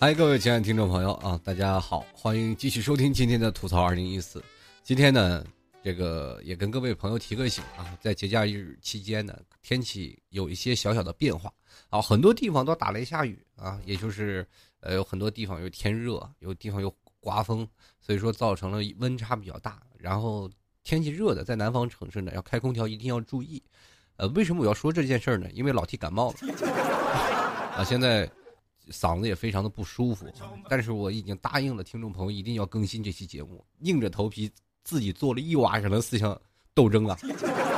嗨，各位亲爱的听众朋友啊，大家好，欢迎继续收听今天的吐槽二零一四。今天呢，这个也跟各位朋友提个醒啊，在节假日期间呢，天气有一些小小的变化啊，很多地方都打雷下雨啊，也就是呃有很多地方有天热，有地方有刮风，所以说造成了温差比较大。然后天气热的，在南方城市呢，要开空调一定要注意。呃，为什么我要说这件事儿呢？因为老 T 感冒了 啊，现在。嗓子也非常的不舒服，但是我已经答应了听众朋友一定要更新这期节目，硬着头皮自己做了一晚上的思想斗争啊，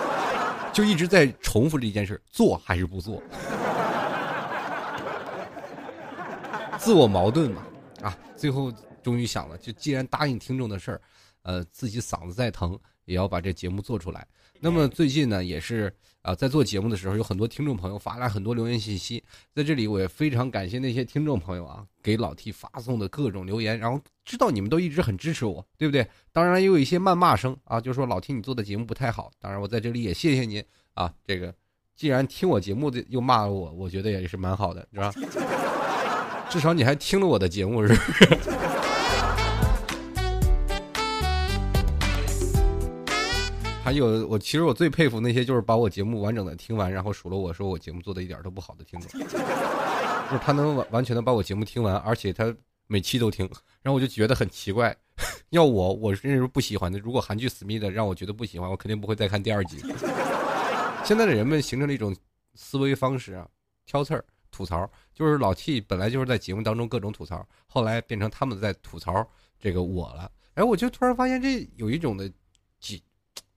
就一直在重复这件事做还是不做，自我矛盾嘛，啊，最后终于想了，就既然答应听众的事儿，呃，自己嗓子再疼也要把这节目做出来。那么最近呢，也是啊，在做节目的时候，有很多听众朋友发来很多留言信息，在这里我也非常感谢那些听众朋友啊，给老 T 发送的各种留言，然后知道你们都一直很支持我，对不对？当然也有一些谩骂声啊，就说老 T 你做的节目不太好。当然我在这里也谢谢您啊，这个既然听我节目的又骂了我，我觉得也是蛮好的，是吧？至少你还听了我的节目，是不是？还有我，其实我最佩服那些就是把我节目完整的听完，然后数落我说我节目做的一点都不好的听众，就是他能完完全的把我节目听完，而且他每期都听，然后我就觉得很奇怪。要我，我是认为不喜欢的。如果韩剧《思密的让我觉得不喜欢，我肯定不会再看第二集。现在的人们形成了一种思维方式啊，挑刺儿、吐槽，就是老 T 本来就是在节目当中各种吐槽，后来变成他们在吐槽这个我了。哎，我就突然发现这有一种的几。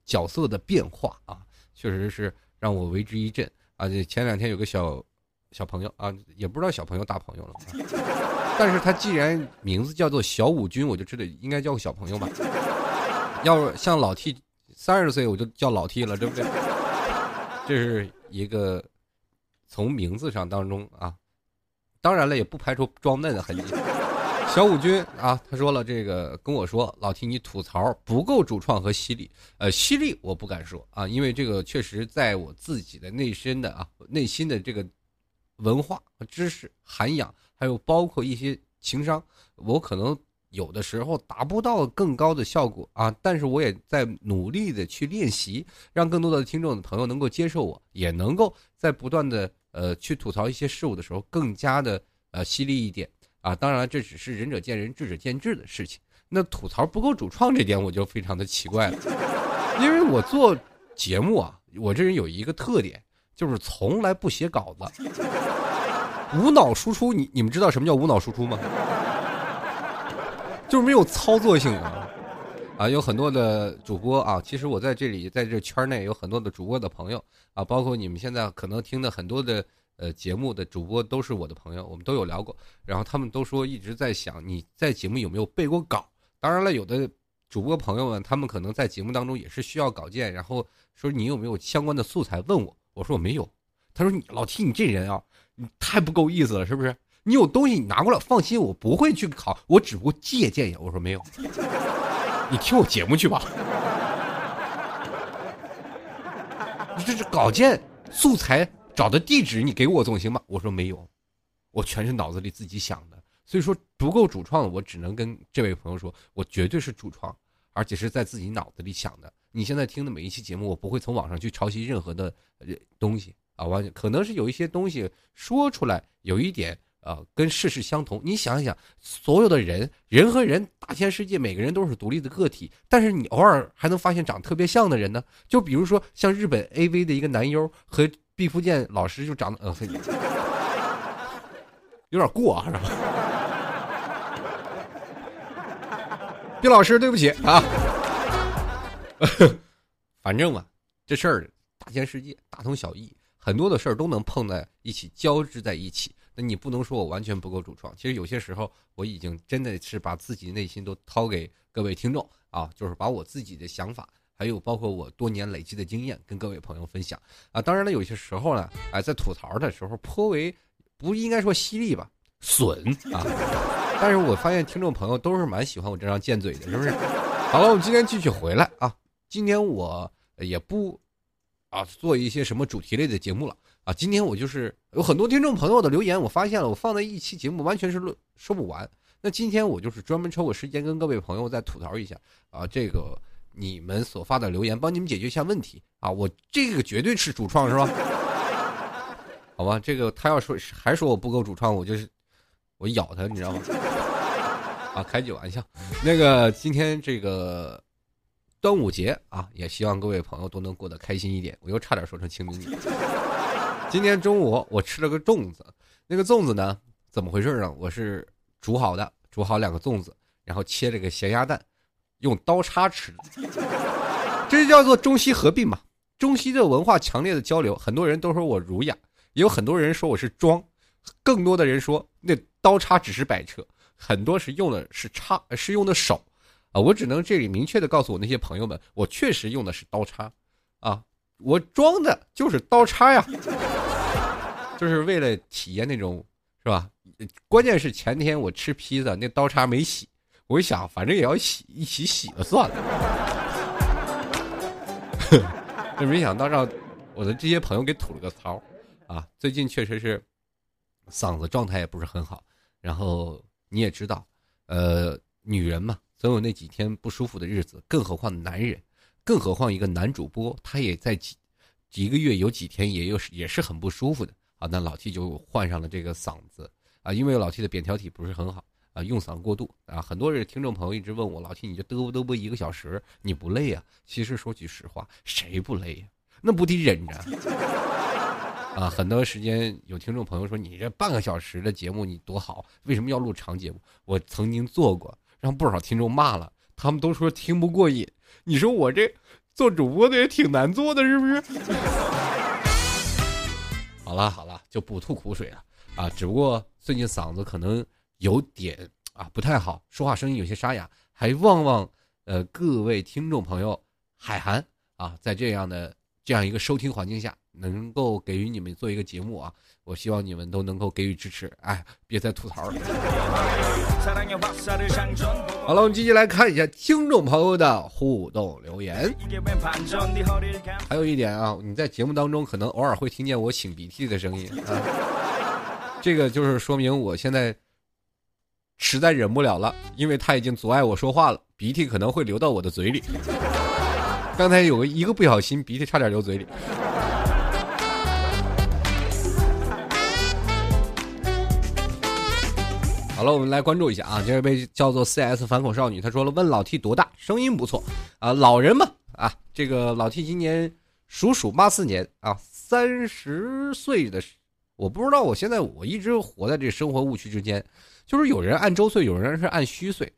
角色的变化啊，确实是让我为之一振啊！这前两天有个小小朋友啊，也不知道小朋友大朋友了，但是他既然名字叫做小五军，我就知道应该叫个小朋友吧。要像老 T 三十岁，我就叫老 T 了，对不对？这是一个从名字上当中啊，当然了，也不排除装嫩的痕迹。小五军啊，他说了这个跟我说，老提你吐槽不够主创和犀利，呃，犀利我不敢说啊，因为这个确实在我自己的内心的啊内心的这个文化和知识涵养，还有包括一些情商，我可能有的时候达不到更高的效果啊，但是我也在努力的去练习，让更多的听众朋友能够接受我，也能够在不断的呃去吐槽一些事物的时候更加的呃犀利一点。啊，当然这只是仁者见仁，智者见智的事情。那吐槽不够主创这点，我就非常的奇怪了。因为我做节目啊，我这人有一个特点，就是从来不写稿子，无脑输出。你你们知道什么叫无脑输出吗？就是没有操作性啊。啊，有很多的主播啊，其实我在这里，在这圈内有很多的主播的朋友啊，包括你们现在可能听的很多的。呃，节目的主播都是我的朋友，我们都有聊过。然后他们都说一直在想你在节目有没有背过稿。当然了，有的主播朋友们，他们可能在节目当中也是需要稿件，然后说你有没有相关的素材问我。我说我没有。他说你老提你这人啊，你太不够意思了，是不是？你有东西你拿过来，放心，我不会去考，我只不过借鉴一下。我说没有，你听我节目去吧。你这是稿件素材。找的地址你给我总行吧？我说没有，我全是脑子里自己想的，所以说不够主创，我只能跟这位朋友说，我绝对是主创，而且是在自己脑子里想的。你现在听的每一期节目，我不会从网上去抄袭任何的东西啊，完可能是有一些东西说出来有一点呃跟事实相同。你想一想，所有的人人和人大千世界，每个人都是独立的个体，但是你偶尔还能发现长得特别像的人呢？就比如说像日本 AV 的一个男优和。毕福剑老师就长得呃，有点过是吧？毕老师，对不起啊。反正嘛，这事儿大千世界，大同小异，很多的事儿都能碰在一起，交织在一起。那你不能说我完全不够主创。其实有些时候，我已经真的是把自己内心都掏给各位听众啊，就是把我自己的想法。还有包括我多年累积的经验，跟各位朋友分享啊。当然了，有些时候呢，哎，在吐槽的时候颇为不应该说犀利吧，损啊。但是我发现听众朋友都是蛮喜欢我这张贱嘴的，是不是？好了，我们今天继续回来啊。今天我也不啊做一些什么主题类的节目了啊。今天我就是有很多听众朋友的留言，我发现了，我放在一期节目完全是说不完。那今天我就是专门抽个时间跟各位朋友再吐槽一下啊，这个你们所发的留言，帮你们解决一下问题啊。我这个绝对是主创是吧？好吧，这个他要说还说我不够主创，我就是我咬他，你知道吗？啊，开句玩笑。那个今天这个端午节啊，也希望各位朋友都能过得开心一点。我又差点说成清明节。今天中午我吃了个粽子，那个粽子呢，怎么回事呢？我是。煮好的，煮好两个粽子，然后切了个咸鸭蛋，用刀叉吃，这就叫做中西合并嘛。中西的文化强烈的交流，很多人都说我儒雅，也有很多人说我是装，更多的人说那刀叉只是摆设，很多是用的是叉，是用的手，啊，我只能这里明确的告诉我那些朋友们，我确实用的是刀叉，啊，我装的就是刀叉呀，就是为了体验那种，是吧？关键是前天我吃披萨，那刀叉没洗，我一想，反正也要洗，一起洗了算了。这没想到让我的这些朋友给吐了个槽啊！最近确实是嗓子状态也不是很好，然后你也知道，呃，女人嘛，总有那几天不舒服的日子，更何况男人，更何况一个男主播，他也在几几个月有几天也有也是很不舒服的啊。那老 T 就患上了这个嗓子。啊，因为老 T 的扁桃体不是很好啊，用嗓过度啊，很多人听众朋友一直问我，老七你就嘚啵嘚啵一个小时，你不累啊？其实说句实话，谁不累呀？那不得忍着啊？很多时间有听众朋友说，你这半个小时的节目你多好，为什么要录长节目？我曾经做过，让不少听众骂了，他们都说听不过瘾。你说我这做主播的也挺难做的，是不是？好了好了，就不吐苦水了。啊，只不过最近嗓子可能有点啊不太好，说话声音有些沙哑，还望望呃各位听众朋友海涵啊，在这样的这样一个收听环境下，能够给予你们做一个节目啊，我希望你们都能够给予支持，哎，别再吐槽了。好了，我们继续来看一下听众朋友的互动留言。还有一点啊，你在节目当中可能偶尔会听见我擤鼻涕的声音啊。这个就是说明我现在实在忍不了了，因为他已经阻碍我说话了，鼻涕可能会流到我的嘴里。刚才有个一个不小心，鼻涕差点流嘴里。好了，我们来关注一下啊，这位叫做 CS 反恐少女，她说了，问老 T 多大，声音不错啊，老人嘛啊，这个老 T 今年属鼠，八四年啊，三十岁的。我不知道，我现在我一直活在这生活误区之间，就是有人按周岁，有人是按虚岁。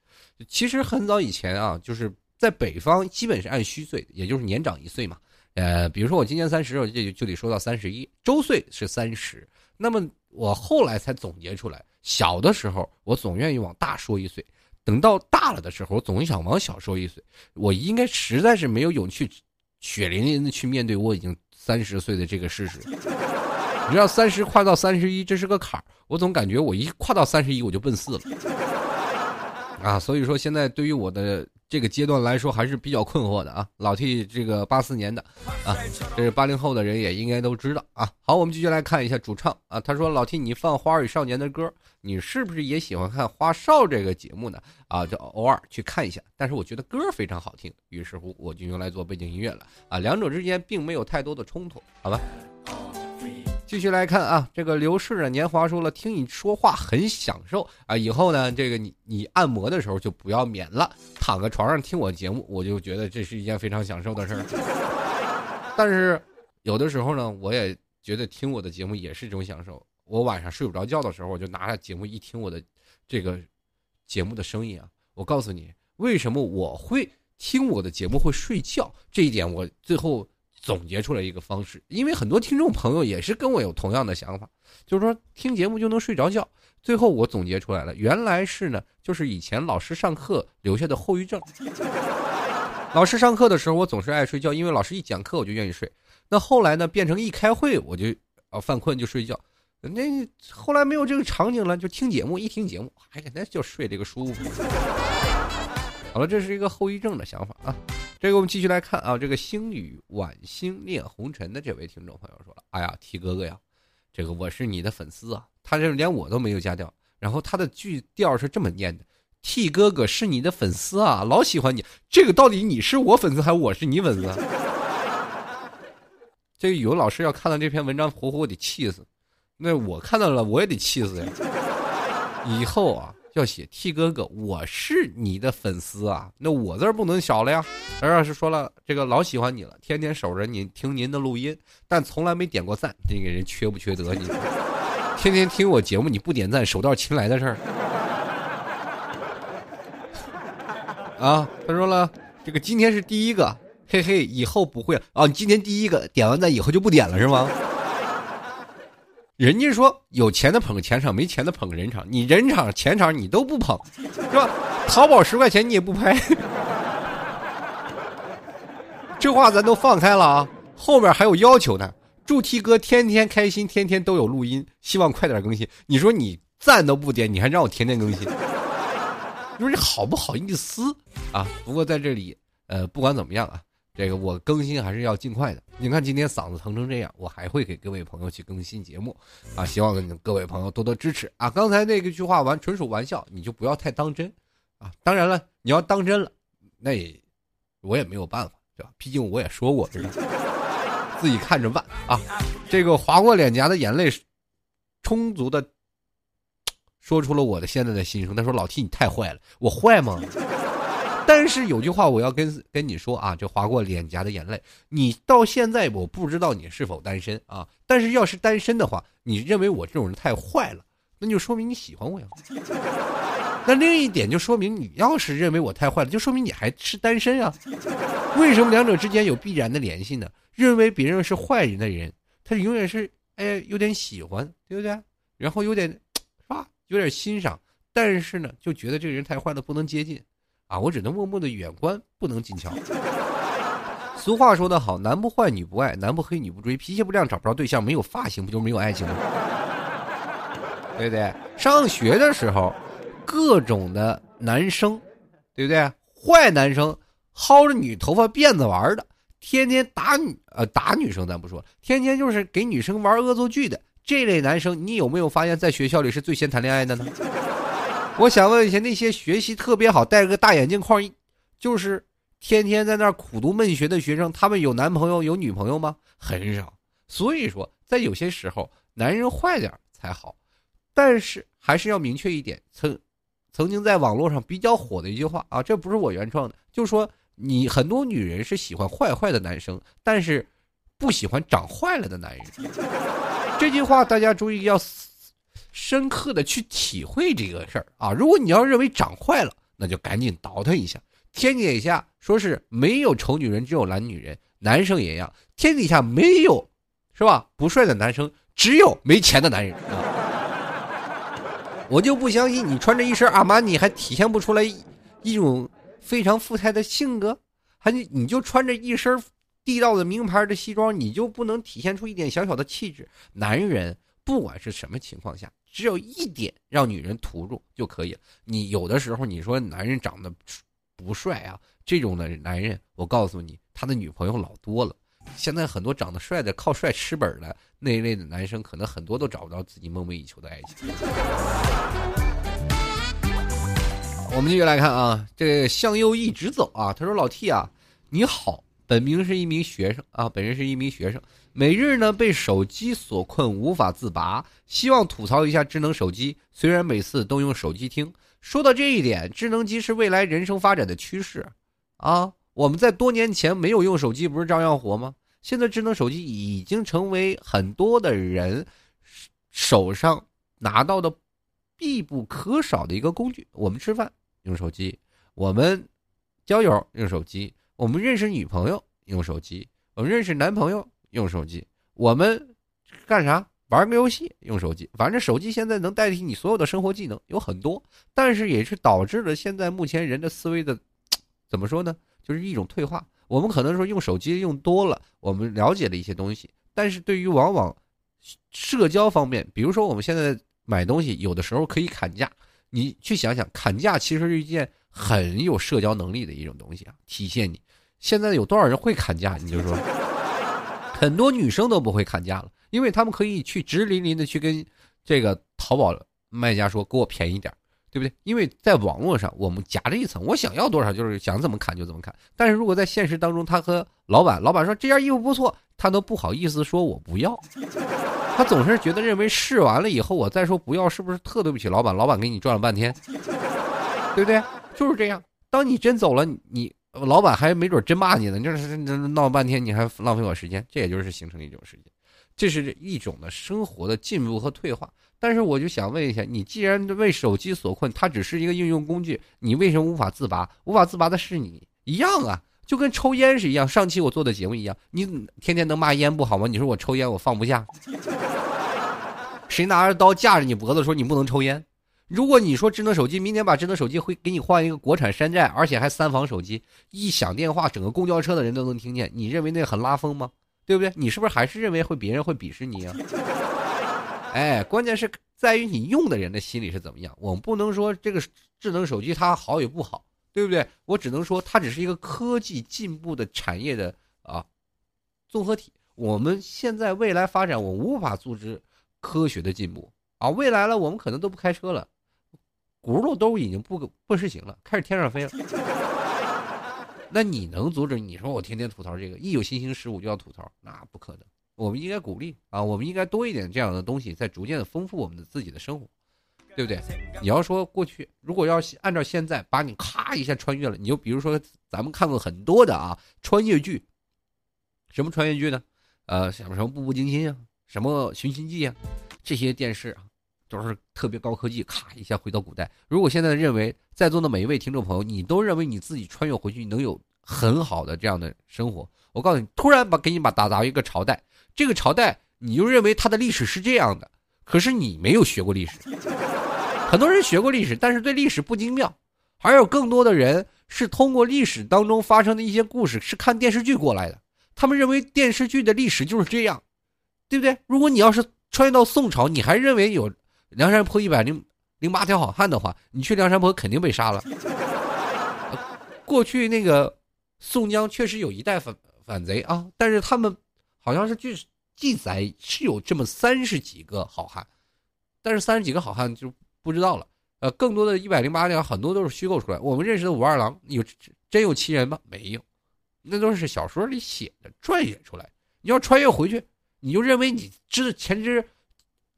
其实很早以前啊，就是在北方基本是按虚岁，也就是年长一岁嘛。呃，比如说我今年三十，我就就得说到三十一周岁是三十。那么我后来才总结出来，小的时候我总愿意往大说一岁，等到大了的时候，我总想往小说一岁。我应该实在是没有勇气，血淋淋的去面对我已经三十岁的这个事实。你知道三十跨到三十一，这是个坎儿。我总感觉我一跨到三十一，我就奔四了，啊，所以说现在对于我的这个阶段来说，还是比较困惑的啊。老 T 这个八四年的，啊，这是八零后的人也应该都知道啊。好，我们继续来看一下主唱啊，他说老 T 你放《花儿与少年》的歌，你是不是也喜欢看《花少》这个节目呢？啊，就偶尔去看一下，但是我觉得歌非常好听，于是乎我就用来做背景音乐了啊。两者之间并没有太多的冲突，好吧？继续来看啊，这个刘氏的年华说了，听你说话很享受啊。以后呢，这个你你按摩的时候就不要免了，躺在床上听我节目，我就觉得这是一件非常享受的事儿。但是有的时候呢，我也觉得听我的节目也是一种享受。我晚上睡不着觉的时候，我就拿着节目一听我的这个节目的声音啊，我告诉你为什么我会听我的节目会睡觉，这一点我最后。总结出来一个方式，因为很多听众朋友也是跟我有同样的想法，就是说听节目就能睡着觉。最后我总结出来了，原来是呢，就是以前老师上课留下的后遗症。老师上课的时候，我总是爱睡觉，因为老师一讲课我就愿意睡。那后来呢，变成一开会我就啊犯困就睡觉。那后来没有这个场景了，就听节目，一听节目，哎呀，那就睡这个舒服。好了，这是一个后遗症的想法啊。这个我们继续来看啊，这个星宇晚星恋红尘的这位听众朋友说了：“哎呀，T 哥哥呀，这个我是你的粉丝啊。”他这连我都没有加掉，然后他的句调是这么念的：“T 哥哥是你的粉丝啊，老喜欢你。这个到底你是我粉丝还是我是你粉丝？”这个语文老师要看到这篇文章，活活得气死。那我看到了，我也得气死呀。以后啊。要写 T 哥哥，我是你的粉丝啊，那我字儿不能少了呀。而要是说了这个老喜欢你了，天天守着你听您的录音，但从来没点过赞，这个人缺不缺德？你 天天听我节目你不点赞，手到擒来的事儿啊。他说了，这个今天是第一个，嘿嘿，以后不会啊。你今天第一个点完赞以后就不点了是吗？人家说有钱的捧个钱场，没钱的捧个人场。你人场、钱场你都不捧，是吧？淘宝十块钱你也不拍，这话咱都放开了啊。后面还有要求呢，祝 T 哥天天开心，天天都有录音，希望快点更新。你说你赞都不点，你还让我天天更新，你说你好不好意思啊？不过在这里，呃，不管怎么样啊。这个我更新还是要尽快的。你看今天嗓子疼成这样，我还会给各位朋友去更新节目，啊，希望各位朋友多多支持啊！刚才那个句话完纯属玩笑，你就不要太当真，啊！当然了，你要当真了，那也我也没有办法，对吧？毕竟我也说过，自己看着办啊！这个划过脸颊的眼泪，充足的说出了我的现在的心声。他说：“老 T，你太坏了，我坏吗？”但是有句话我要跟跟你说啊，就划过脸颊的眼泪。你到现在我不知道你是否单身啊？但是要是单身的话，你认为我这种人太坏了，那就说明你喜欢我呀。那另一点就说明你要是认为我太坏了，就说明你还是单身啊。为什么两者之间有必然的联系呢？认为别人是坏人的人，他永远是哎有点喜欢，对不对？然后有点是吧？有点欣赏，但是呢，就觉得这个人太坏了，不能接近。啊，我只能默默的远观，不能近瞧。俗话说得好，男不坏女不爱，男不黑女不追，脾气不亮找不着对象，没有发型不就没有爱情吗？对不对？上学的时候，各种的男生，对不对？坏男生薅着女头发辫子玩的，天天打女呃打女生，咱不说，天天就是给女生玩恶作剧的这类男生，你有没有发现，在学校里是最先谈恋爱的呢？我想问一下，那些学习特别好、戴个大眼镜框，就是天天在那儿苦读闷学的学生，他们有男朋友、有女朋友吗？很少。所以说，在有些时候，男人坏点才好。但是还是要明确一点，曾曾经在网络上比较火的一句话啊，这不是我原创的，就说你很多女人是喜欢坏坏的男生，但是不喜欢长坏了的男人。这句话大家注意要。深刻的去体会这个事儿啊！如果你要认为长坏了，那就赶紧倒腾一下。天底下说是没有丑女人，只有懒女人，男生也一样。天底下没有，是吧？不帅的男生，只有没钱的男人啊。我就不相信你穿着一身阿玛尼还体现不出来一种非常富态的性格，还你你就穿着一身地道的名牌的西装，你就不能体现出一点小小的气质？男人不管是什么情况下。只有一点让女人图住就可以了。你有的时候你说男人长得不帅啊，这种的男人，我告诉你，他的女朋友老多了。现在很多长得帅的靠帅吃本的那一类的男生，可能很多都找不到自己梦寐以求的爱情。我们继续来看啊，这个向右一直走啊。他说：“老 T 啊，你好，本名是一名学生啊，本人是一名学生。”每日呢被手机所困无法自拔，希望吐槽一下智能手机。虽然每次都用手机听，说到这一点，智能机是未来人生发展的趋势，啊，我们在多年前没有用手机，不是照样活吗？现在智能手机已经成为很多的人手上拿到的必不可少的一个工具。我们吃饭用手机，我们交友用手机，我们认识女朋友用手机，我们认识男朋友。用手机，我们干啥？玩个游戏，用手机。反正手机现在能代替你所有的生活技能有很多，但是也是导致了现在目前人的思维的，怎么说呢？就是一种退化。我们可能说用手机用多了，我们了解了一些东西，但是对于往往社交方面，比如说我们现在买东西，有的时候可以砍价。你去想想，砍价其实是一件很有社交能力的一种东西啊，体现你现在有多少人会砍价？你就说，很多女生都不会砍价了，因为他们可以去直淋淋的去跟这个淘宝卖家说给我便宜点，对不对？因为在网络上我们夹着一层，我想要多少就是想怎么砍就怎么砍。但是如果在现实当中，他和老板，老板说这件衣服不错，他都不好意思说我不要，他总是觉得认为试完了以后我再说不要，是不是特对不起老板？老板给你赚了半天，对不对？就是这样。当你真走了，你。老板还没准真骂你呢，你这是闹半天，你还浪费我时间，这也就是形成一种时间，这是一种的生活的进步和退化。但是我就想问一下，你既然为手机所困，它只是一个应用工具，你为什么无法自拔？无法自拔的是你一样啊，就跟抽烟是一样。上期我做的节目一样，你天天能骂烟不好吗？你说我抽烟我放不下，谁拿着刀架着你脖子说你不能抽烟？如果你说智能手机，明年把智能手机会给你换一个国产山寨，而且还三防手机，一响电话，整个公交车的人都能听见，你认为那很拉风吗？对不对？你是不是还是认为会别人会鄙视你啊？哎，关键是在于你用的人的心理是怎么样。我们不能说这个智能手机它好与不好，对不对？我只能说它只是一个科技进步的产业的啊综合体。我们现在未来发展，我无法阻止科学的进步啊。未来了，我们可能都不开车了。轱辘都已经不不实行了，开始天上飞了。那你能阻止？你说我天天吐槽这个，一有新兴事物就要吐槽，那不可能。我们应该鼓励啊，我们应该多一点这样的东西，在逐渐的丰富我们的自己的生活，对不对？你要说过去，如果要按照现在把你咔一下穿越了，你就比如说咱们看过很多的啊穿越剧，什么穿越剧呢？呃，像什么《步步惊心》啊，什么《寻秦记》啊，这些电视啊。都是特别高科技，咔一下回到古代。如果现在认为在座的每一位听众朋友，你都认为你自己穿越回去能有很好的这样的生活，我告诉你，突然把给你把打造一个朝代，这个朝代你就认为它的历史是这样的，可是你没有学过历史。很多人学过历史，但是对历史不精妙，还有更多的人是通过历史当中发生的一些故事，是看电视剧过来的。他们认为电视剧的历史就是这样，对不对？如果你要是穿越到宋朝，你还认为有？梁山泊一百零零八条好汉的话，你去梁山泊肯定被杀了。过去那个宋江确实有一代反反贼啊，但是他们好像是据记载是有这么三十几个好汉，但是三十几个好汉就不知道了。呃，更多的一百零八条很多都是虚构出来。我们认识的武二郎有真有其人吗？没有，那都是小说里写的撰写出来。你要穿越回去，你就认为你知前知。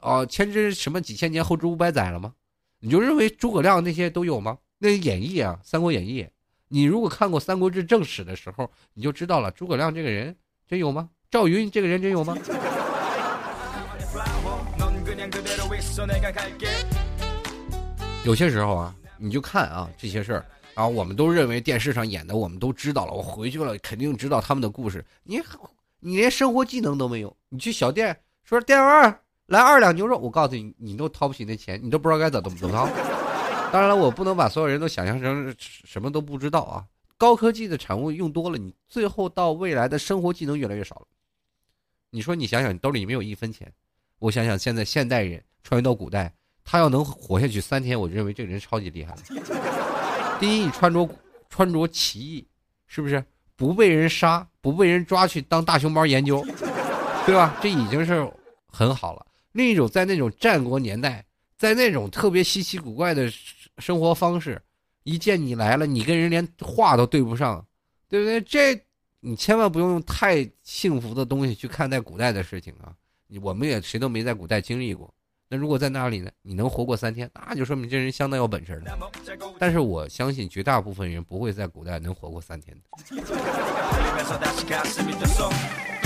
哦，前知什么几千年，后知五百载了吗？你就认为诸葛亮那些都有吗？那演义啊，《三国演义》，你如果看过《三国志》正史的时候，你就知道了，诸葛亮这个人真有吗？赵云这个人真有吗？有些时候啊，你就看啊这些事儿啊，我们都认为电视上演的，我们都知道了。我回去了，肯定知道他们的故事。你你连生活技能都没有，你去小店说店员。来二两牛肉，我告诉你，你都掏不起那钱，你都不知道该怎么怎么掏。当然了，我不能把所有人都想象成什么都不知道啊。高科技的产物用多了，你最后到未来的生活技能越来越少了。你说，你想想，你兜里没有一分钱。我想想，现在现代人穿越到古代，他要能活下去三天，我认为这个人超级厉害。第一，你穿着穿着奇异，是不是不被人杀，不被人抓去当大熊猫研究，对吧？这已经是很好了。另一种在那种战国年代，在那种特别稀奇古怪的生活方式，一见你来了，你跟人连话都对不上，对不对？这你千万不用用太幸福的东西去看待古代的事情啊！我们也谁都没在古代经历过。那如果在那里呢？你能活过三天，那就说明这人相当有本事了。但是我相信绝大部分人不会在古代能活过三天的。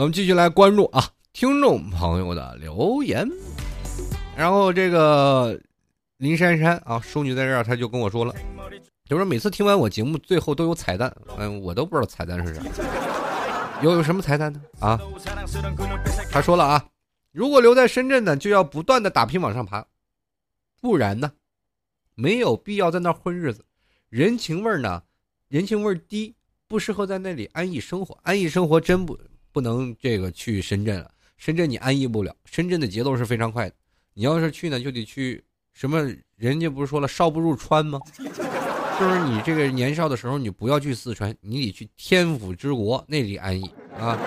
我们继续来关注啊，听众朋友的留言。然后这个林珊珊啊，淑女在这儿，她就跟我说了，就说每次听完我节目，最后都有彩蛋。嗯，我都不知道彩蛋是啥。有有什么彩蛋呢？啊，他说了啊，如果留在深圳呢，就要不断的打拼往上爬，不然呢，没有必要在那儿混日子。人情味儿呢，人情味儿低，不适合在那里安逸生活。安逸生活真不。不能这个去深圳了，深圳你安逸不了，深圳的节奏是非常快的。你要是去呢，就得去什么？人家不是说了“少不入川”吗？就是你这个年少的时候，你不要去四川，你得去天府之国那里安逸啊。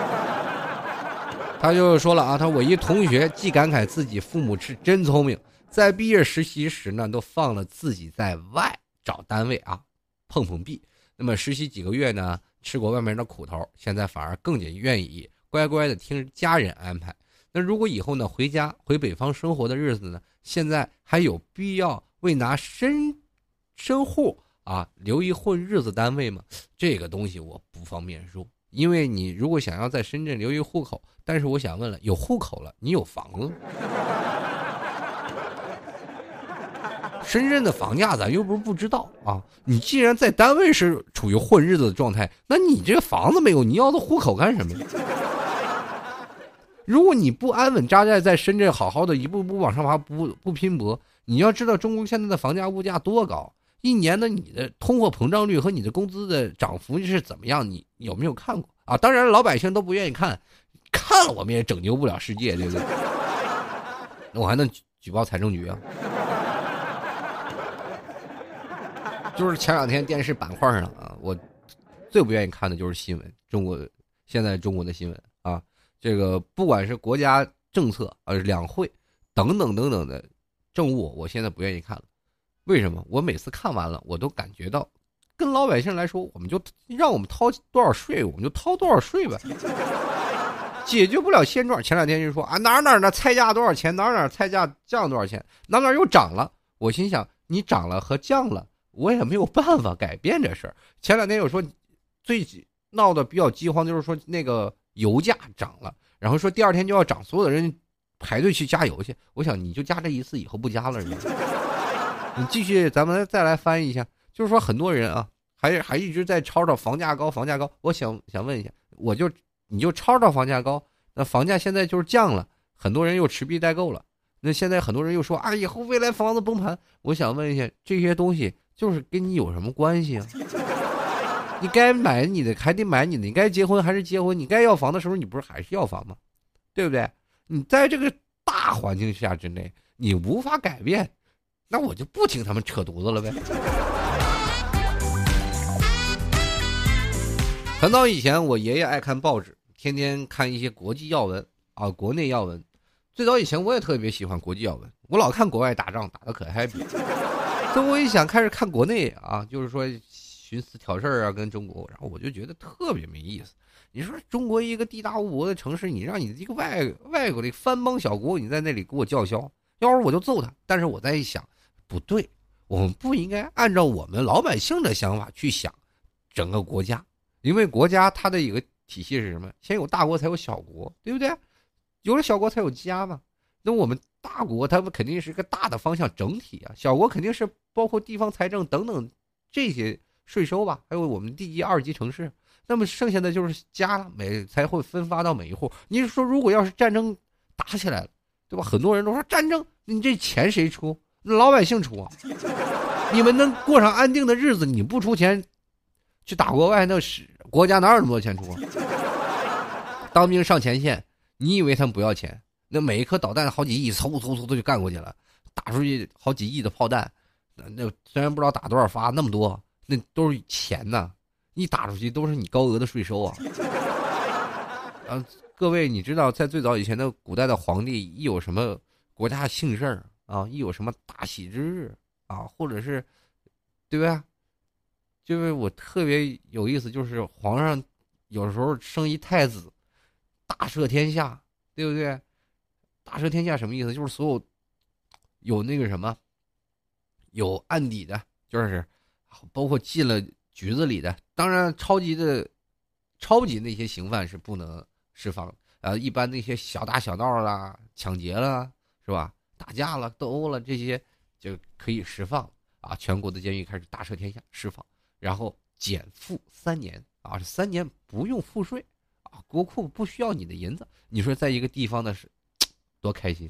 他就说了啊，他我一同学既感慨自己父母是真聪明，在毕业实习时呢，都放了自己在外找单位啊，碰碰壁。那么实习几个月呢，吃过外面的苦头，现在反而更加愿意乖乖的听家人安排。那如果以后呢，回家回北方生活的日子呢，现在还有必要为拿身身户？啊，留一混日子单位吗，这个东西我不方便说，因为你如果想要在深圳留一户口，但是我想问了，有户口了，你有房子？深圳的房价咱又不是不知道啊，你既然在单位是处于混日子的状态，那你这个房子没有，你要的户口干什么呀？如果你不安稳扎寨在深圳，好好的一步步往上爬，不不拼搏，你要知道中国现在的房价物价多高。一年的你的通货膨胀率和你的工资的涨幅是怎么样？你有没有看过啊？当然，老百姓都不愿意看，看了我们也拯救不了世界，对不对？那我还能举报财政局啊？就是前两天电视板块上啊，我最不愿意看的就是新闻，中国现在中国的新闻啊，这个不管是国家政策啊、两会等等等等的政务，我现在不愿意看了。为什么我每次看完了，我都感觉到，跟老百姓来说，我们就让我们掏多少税，我们就掏多少税呗，解决不了现状。前两天就说啊，哪哪的菜价多少钱，哪哪菜价降多少钱，哪哪又涨了。我心想，你涨了和降了，我也没有办法改变这事儿。前两天又说，最闹得比较饥荒，就是说那个油价涨了，然后说第二天就要涨，所有的人排队去加油去。我想，你就加这一次，以后不加了，是吗？你继续，咱们再来翻译一下，就是说很多人啊，还还一直在吵吵房价高，房价高。我想想问一下，我就你就吵吵房价高，那房价现在就是降了，很多人又持币待购了。那现在很多人又说啊，以后未来房子崩盘。我想问一下，这些东西就是跟你有什么关系啊？你该买你的还得买你的，你该结婚还是结婚，你该要房的时候你不是还是要房吗？对不对？你在这个大环境下之内，你无法改变。那我就不听他们扯犊子了呗。很早以前，我爷爷爱看报纸，天天看一些国际要闻啊，国内要闻。最早以前，我也特别喜欢国际要闻，我老看国外打仗，打的可 happy。所以我一想开始看国内啊，就是说寻思挑事儿啊，跟中国，然后我就觉得特别没意思。你说中国一个地大物博的城市，你让你一个外外国的藩邦小国，你在那里给我叫嚣，要是我就揍他。但是我在一想。不对，我们不应该按照我们老百姓的想法去想整个国家，因为国家它的一个体系是什么？先有大国才有小国，对不对？有了小国才有家嘛。那我们大国它们肯定是个大的方向整体啊，小国肯定是包括地方财政等等这些税收吧，还有我们第一二级城市。那么剩下的就是家了，每才会分发到每一户。你是说，如果要是战争打起来了，对吧？很多人都说战争，你这钱谁出？老百姓出啊！你们能过上安定的日子，你不出钱去打国外，那是国家哪有那么多钱出啊？当兵上前线，你以为他们不要钱？那每一颗导弹好几亿，嗖嗖嗖的就干过去了，打出去好几亿的炮弹，那那虽然不知道打多少发，那么多，那都是钱呐！一打出去都是你高额的税收啊！啊，各位，你知道在最早以前的古代的皇帝一有什么国家幸事儿？啊，一有什么大喜之日啊，或者是，对不对？就是我特别有意思，就是皇上有时候生一太子，大赦天下，对不对？大赦天下什么意思？就是所有有那个什么，有案底的，就是包括进了局子里的，当然超级的超级那些刑犯是不能释放，呃，一般那些小打小闹啦、抢劫啦，是吧？打架了、斗殴了，这些就可以释放啊！全国的监狱开始大赦天下，释放，然后减负三年啊，三年不用赋税啊，国库不需要你的银子。你说在一个地方的是多开心，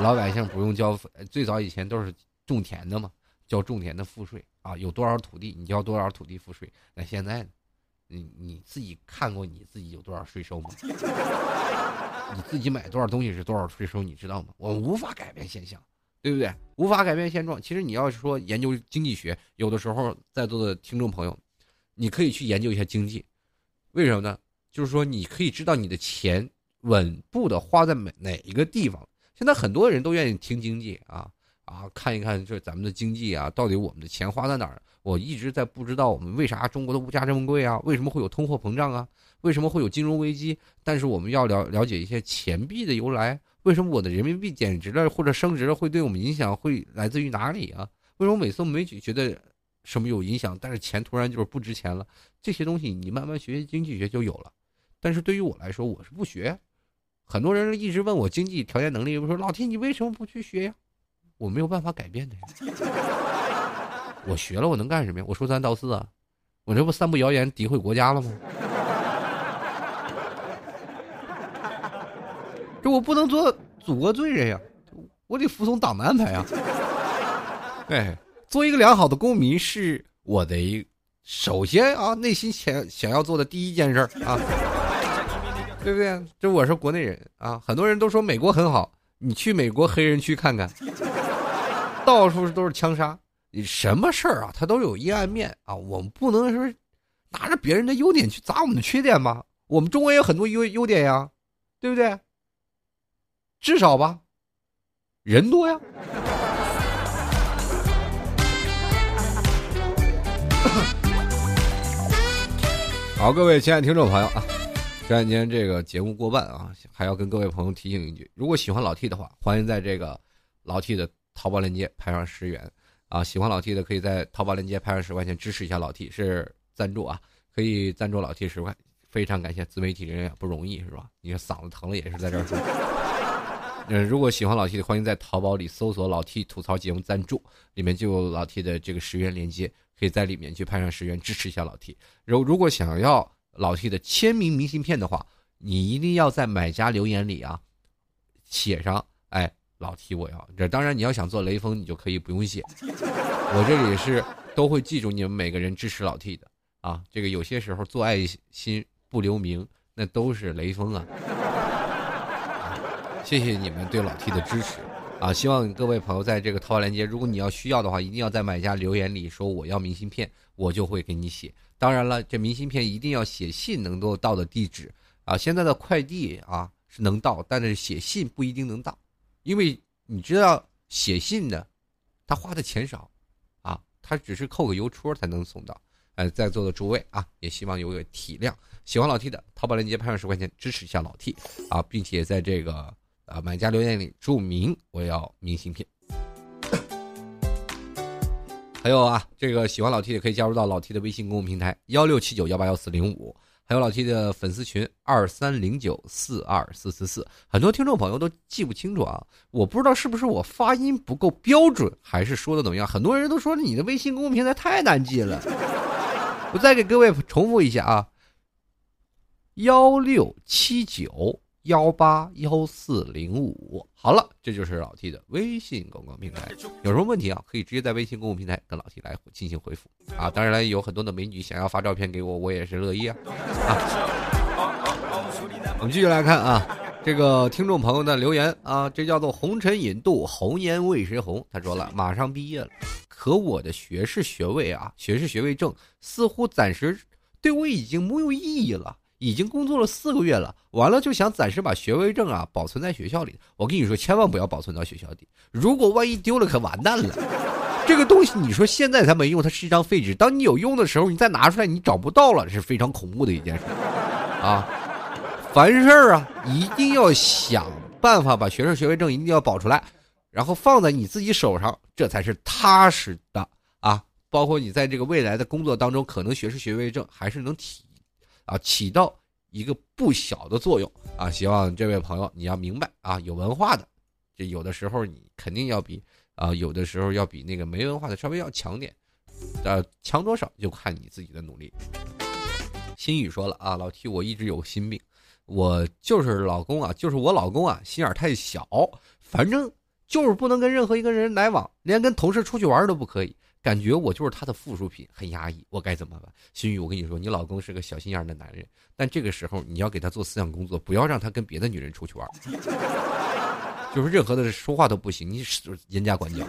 老百姓不用交，最早以前都是种田的嘛，交种田的赋税啊，有多少土地你交多少土地赋税。那现在，你你自己看过你自己有多少税收吗？你自己买多少东西是多少税收，你知道吗？我们无法改变现象，对不对？无法改变现状。其实你要是说研究经济学，有的时候在座的听众朋友，你可以去研究一下经济，为什么呢？就是说你可以知道你的钱稳步的花在每哪一个地方。现在很多人都愿意听经济啊啊，看一看就是咱们的经济啊，到底我们的钱花在哪儿？我一直在不知道我们为啥中国的物价这么贵啊？为什么会有通货膨胀啊？为什么会有金融危机？但是我们要了了解一些钱币的由来。为什么我的人民币贬值了或者升值了会对我们影响会来自于哪里啊？为什么每次我们没觉得什么有影响，但是钱突然就是不值钱了？这些东西你慢慢学经济学就有了。但是对于我来说，我是不学。很多人一直问我经济条件能力，我说老天，你为什么不去学呀？我没有办法改变的呀。我学了，我能干什么呀？我说三道四啊，我这不散布谣言、诋毁国家了吗？这我不能做祖国罪人呀，我得服从党的安排呀。哎，做一个良好的公民是我的一首先啊，内心想想要做的第一件事儿啊。对不对？这我是国内人啊，很多人都说美国很好，你去美国黑人区看看，到处都是枪杀，你什么事儿啊，它都有阴暗面啊。我们不能说拿着别人的优点去砸我们的缺点吧？我们中国也有很多优优点呀，对不对？至少吧，人多呀。好，各位亲爱的听众朋友啊。这两天这个节目过半啊，还要跟各位朋友提醒一句：如果喜欢老 T 的话，欢迎在这个老 T 的淘宝链接拍上十元啊！喜欢老 T 的，可以在淘宝链接拍上十块钱支持一下老 T，是赞助啊，可以赞助老 T 十块，非常感谢自媒体人也不容易是吧？你看嗓子疼了也是在这儿说。嗯，如果喜欢老 T 的，欢迎在淘宝里搜索“老 T 吐槽节目赞助”，里面就有老 T 的这个十元链接，可以在里面去拍上十元支持一下老 T。如如果想要。老 T 的签名明信片的话，你一定要在买家留言里啊写上，哎，老 T 我要。这当然你要想做雷锋，你就可以不用写，我这里是都会记住你们每个人支持老 T 的啊。这个有些时候做爱心不留名，那都是雷锋啊。谢谢你们对老 T 的支持啊！希望各位朋友在这个淘宝链接，如果你要需要的话，一定要在买家留言里说我要明信片，我就会给你写。当然了，这明信片一定要写信能够到的地址啊！现在的快递啊是能到，但是写信不一定能到，因为你知道写信的，他花的钱少，啊，他只是扣个邮戳才能送到。呃，在座的诸位啊，也希望有个体谅。喜欢老 T 的，淘宝链接拍上十块钱支持一下老 T 啊，并且在这个啊买家留言里注明我要明信片。还有啊，这个喜欢老 T 的可以加入到老 T 的微信公众平台幺六七九幺八幺四零五，还有老 T 的粉丝群二三零九四二四四四。很多听众朋友都记不清楚啊，我不知道是不是我发音不够标准，还是说的怎么样？很多人都说你的微信公众平台太难记了。我再给各位重复一下啊，幺六七九。幺八幺四零五，好了，这就是老 T 的微信公共平台。有什么问题啊，可以直接在微信公共平台跟老 T 来进行回复啊。当然了，有很多的美女想要发照片给我，我也是乐意啊。啊，我们继续来看啊，这个听众朋友的留言啊，这叫做红尘引渡，红颜为谁红？他说了，马上毕业了，可我的学士学位啊，学士学位证似乎暂时对我已经没有意义了。已经工作了四个月了，完了就想暂时把学位证啊保存在学校里。我跟你说，千万不要保存到学校里，如果万一丢了，可完蛋了。这个东西你说现在它没用，它是一张废纸。当你有用的时候，你再拿出来，你找不到了，是非常恐怖的一件事啊。凡事啊，一定要想办法把学士学位证一定要保出来，然后放在你自己手上，这才是踏实的啊。包括你在这个未来的工作当中，可能学士学位证还是能体。啊，起到一个不小的作用啊！希望这位朋友你要明白啊，有文化的，这有的时候你肯定要比啊，有的时候要比那个没文化的稍微要强点，呃，强多少就看你自己的努力。心雨说了啊，老 T 我一直有心病，我就是老公啊，就是我老公啊，心眼太小，反正就是不能跟任何一个人来往，连跟同事出去玩都不可以。感觉我就是他的附属品，很压抑，我该怎么办？心雨，我跟你说，你老公是个小心眼的男人，但这个时候你要给他做思想工作，不要让他跟别的女人出去玩，就是任何的说话都不行，你是严加管教。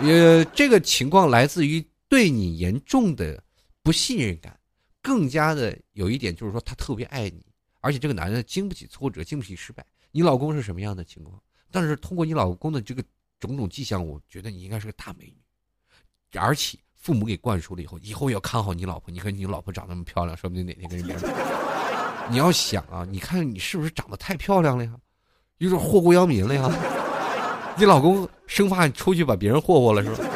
呃，这个情况来自于对你严重的不信任感，更加的有一点就是说他特别爱你，而且这个男人经不起挫折，经不起失败。你老公是什么样的情况？但是通过你老公的这个种种迹象，我觉得你应该是个大美女，而且父母给灌输了以后，以后要看好你老婆。你看你老婆长那么漂亮，说不定哪天跟人家。你要想啊，你看你是不是长得太漂亮了呀？有点祸国殃民了呀？你老公生怕你出去把别人霍霍了是吧？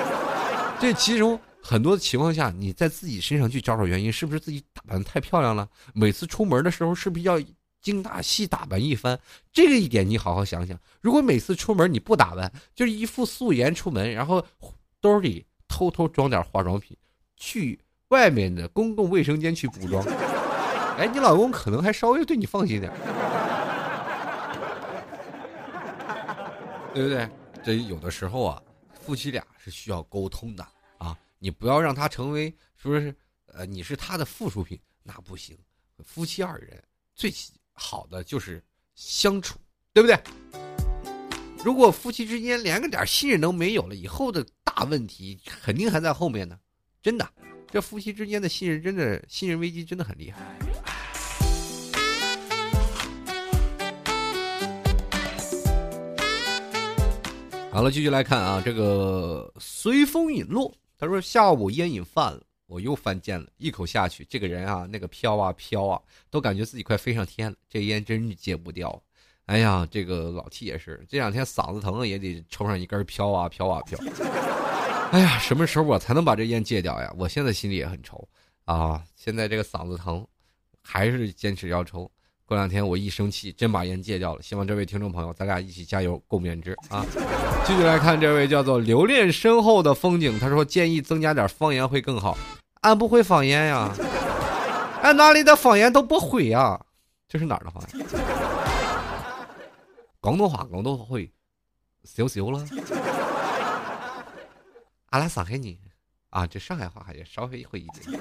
这其中很多情况下，你在自己身上去找找原因，是不是自己打扮太漂亮了？每次出门的时候，是不是要精打细打扮一番？这个一点你好好想想。如果每次出门你不打扮，就是一副素颜出门，然后兜里偷偷装点化妆品，去外面的公共卫生间去补妆，哎，你老公可能还稍微对你放心点。对不对？这有的时候啊，夫妻俩是需要沟通的啊。你不要让他成为说是？呃，你是他的附属品，那不行。夫妻二人最好的就是相处，对不对？如果夫妻之间连个点信任都没有了，以后的大问题肯定还在后面呢。真的，这夫妻之间的信任真的信任危机真的很厉害。好了，继续来看啊，这个随风引落。他说下午烟瘾犯了，我又犯贱了，一口下去，这个人啊，那个飘啊飘啊，都感觉自己快飞上天了。这烟真是戒不掉。哎呀，这个老 T 也是，这两天嗓子疼也得抽上一根飘啊飘啊飘。哎呀，什么时候我才能把这烟戒掉呀？我现在心里也很愁啊。现在这个嗓子疼，还是坚持要抽。过两天我一生气，真把烟戒掉了。希望这位听众朋友，咱俩一起加油，共勉之啊！继续来看这位叫做留恋身后的风景，他说建议增加点方言会更好。俺不会方言呀，俺哪里的方言都不会呀。这是哪儿的方言？广东话我都会，羞羞了。阿拉上海人啊，这上海话还稍微会一点。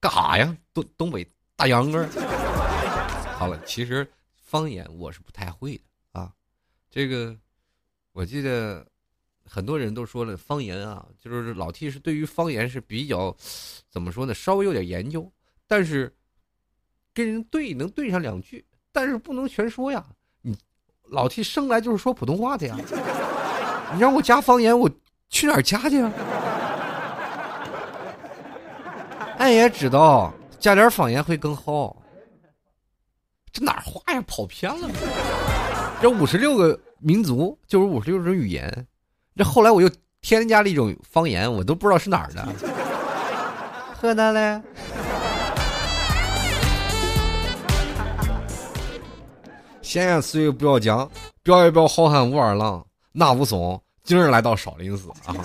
干哈呀？东东北。大秧歌好了，其实方言我是不太会的啊。这个我记得很多人都说了，方言啊，就是老 T 是对于方言是比较怎么说呢，稍微有点研究，但是跟人对能对上两句，但是不能全说呀。你老 T 生来就是说普通话的呀，你让我加方言，我去哪儿加去啊？俺也知道。加点方言会更好。这哪话呀？跑偏了。这五十六个民族就是五十六种语言。这后来我又添加了一种方言，我都不知道是哪儿的。河南嘞。闲言碎语不要讲，表一表好汉武二郎，那武松今日来到少林寺啊。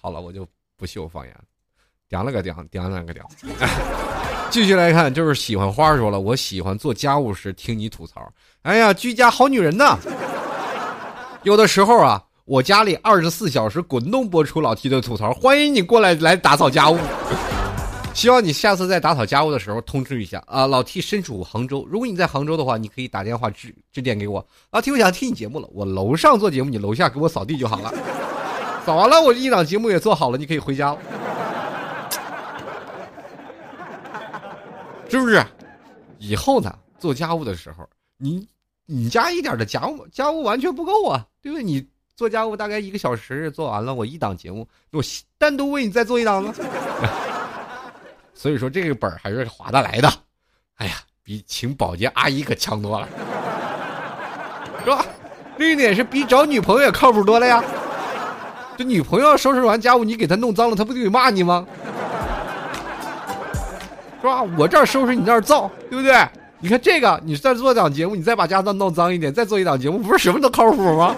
好了，我就不秀方言。点了个点，点了个点。继续来看，就是喜欢花说了，我喜欢做家务时听你吐槽。哎呀，居家好女人呐！有的时候啊，我家里二十四小时滚动播出老 T 的吐槽，欢迎你过来来打扫家务。希望你下次在打扫家务的时候通知一下啊，老 T 身处杭州，如果你在杭州的话，你可以打电话致致电给我。老 T 我想听你节目了，我楼上做节目，你楼下给我扫地就好了。扫完了，我一档节目也做好了，你可以回家了。是不是？以后呢，做家务的时候，你你家一点的家务家务完全不够啊，对不对？你做家务大概一个小时做完了，我一档节目，我单独为你再做一档呢。所以说这个本儿还是划得来的。哎呀，比请保洁阿姨可强多了，是吧？另一点是比找女朋友也靠谱多了呀。这女朋友收拾完家务，你给她弄脏了，她不就得骂你吗？是吧？我这儿收拾，你那儿造，对不对？你看这个，你再做一档节目，你再把家当弄脏一点，再做一档节目，不是什么都靠谱吗？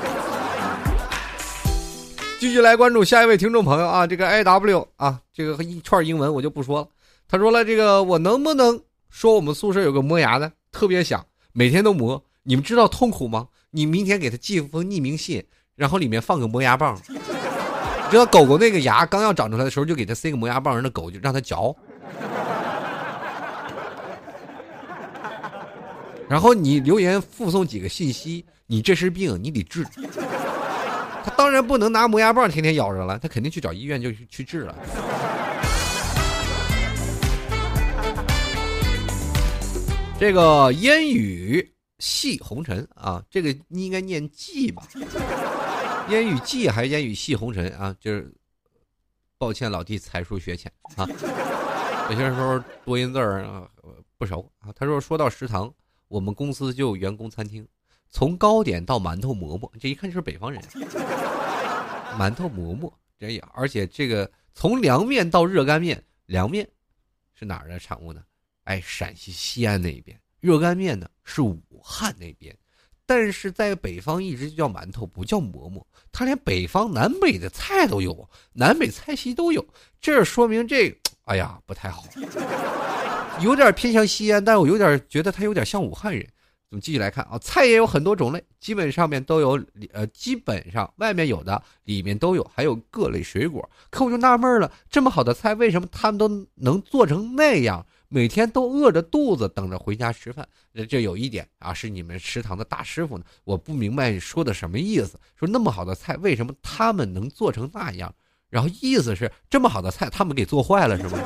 继续来关注下一位听众朋友啊，这个 I W 啊，这个一串英文我就不说了。他说了，这个我能不能说我们宿舍有个磨牙的，特别响，每天都磨。你们知道痛苦吗？你明天给他寄封匿名信，然后里面放个磨牙棒。你知道狗狗那个牙刚要长出来的时候，就给它塞个磨牙棒，让那狗就让它嚼。然后你留言附送几个信息，你这是病，你得治。他当然不能拿磨牙棒天天咬着了，他肯定去找医院就去治了。这个烟雨系红尘啊，这个你应该念记吧？烟雨记还是烟雨系红尘啊？就是抱歉，老弟才疏学浅啊，有些时候多音字儿啊不熟啊。他说说到食堂。我们公司就有员工餐厅，从糕点到馒头馍馍，这一看就是北方人。馒头馍馍，这也而且这个从凉面到热干面，凉面是哪儿的产物呢？哎，陕西西安那边。热干面呢是武汉那边，但是在北方一直就叫馒头，不叫馍馍。它连北方南北的菜都有，南北菜系都有，这说明这哎呀不太好。有点偏向西安，但我有点觉得他有点像武汉人。我们继续来看啊，菜也有很多种类，基本上面都有，呃，基本上外面有的里面都有，还有各类水果。可我就纳闷了，这么好的菜，为什么他们都能做成那样？每天都饿着肚子等着回家吃饭。这有一点啊，是你们食堂的大师傅呢，我不明白你说的什么意思。说那么好的菜，为什么他们能做成那样？然后意思是这么好的菜，他们给做坏了是吗？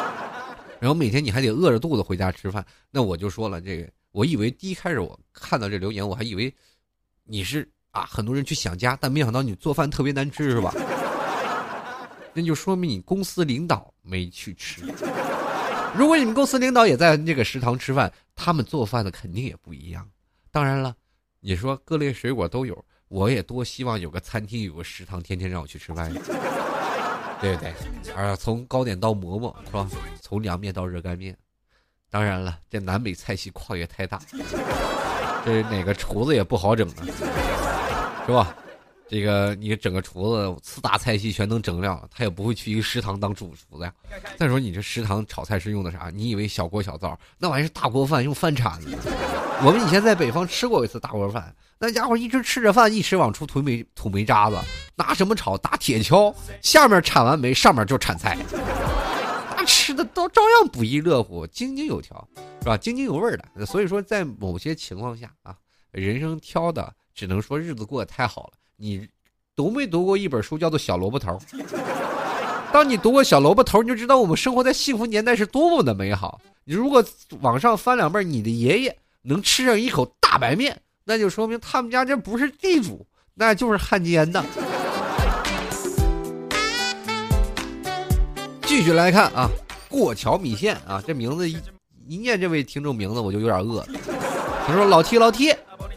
然后每天你还得饿着肚子回家吃饭，那我就说了，这个我以为第一开始我看到这留言，我还以为你是啊很多人去想家，但没想到你做饭特别难吃是吧？那就说明你公司领导没去吃。如果你们公司领导也在那个食堂吃饭，他们做饭的肯定也不一样。当然了，你说各类水果都有，我也多希望有个餐厅有个食堂，天天让我去吃饭。对 不对，啊，从糕点到馍馍是吧？从凉面到热干面，当然了，这南北菜系跨越太大，这哪个厨子也不好整啊，是吧？这个你整个厨子四大菜系全能整了，他也不会去一个食堂当主厨子呀。再说你这食堂炒菜是用的啥？你以为小锅小灶？那玩意是大锅饭，用饭铲子。我们以前在北方吃过一次大锅饭。那家伙一直吃着饭，一直往出吐煤吐煤渣子，拿什么炒？打铁锹，下面铲完煤，上面就铲菜，那吃的都照样不亦乐乎，井井有条，是吧？津津有味的。所以说，在某些情况下啊，人生挑的只能说日子过得太好了。你读没读过一本书，叫做《小萝卜头》？当你读过《小萝卜头》，你就知道我们生活在幸福年代是多么的美好。你如果往上翻两辈，你的爷爷能吃上一口大白面。那就说明他们家这不是地主，那就是汉奸呐。继续来看啊，过桥米线啊，这名字一一念这位听众名字我就有点饿了。他说：“老 T 老 T，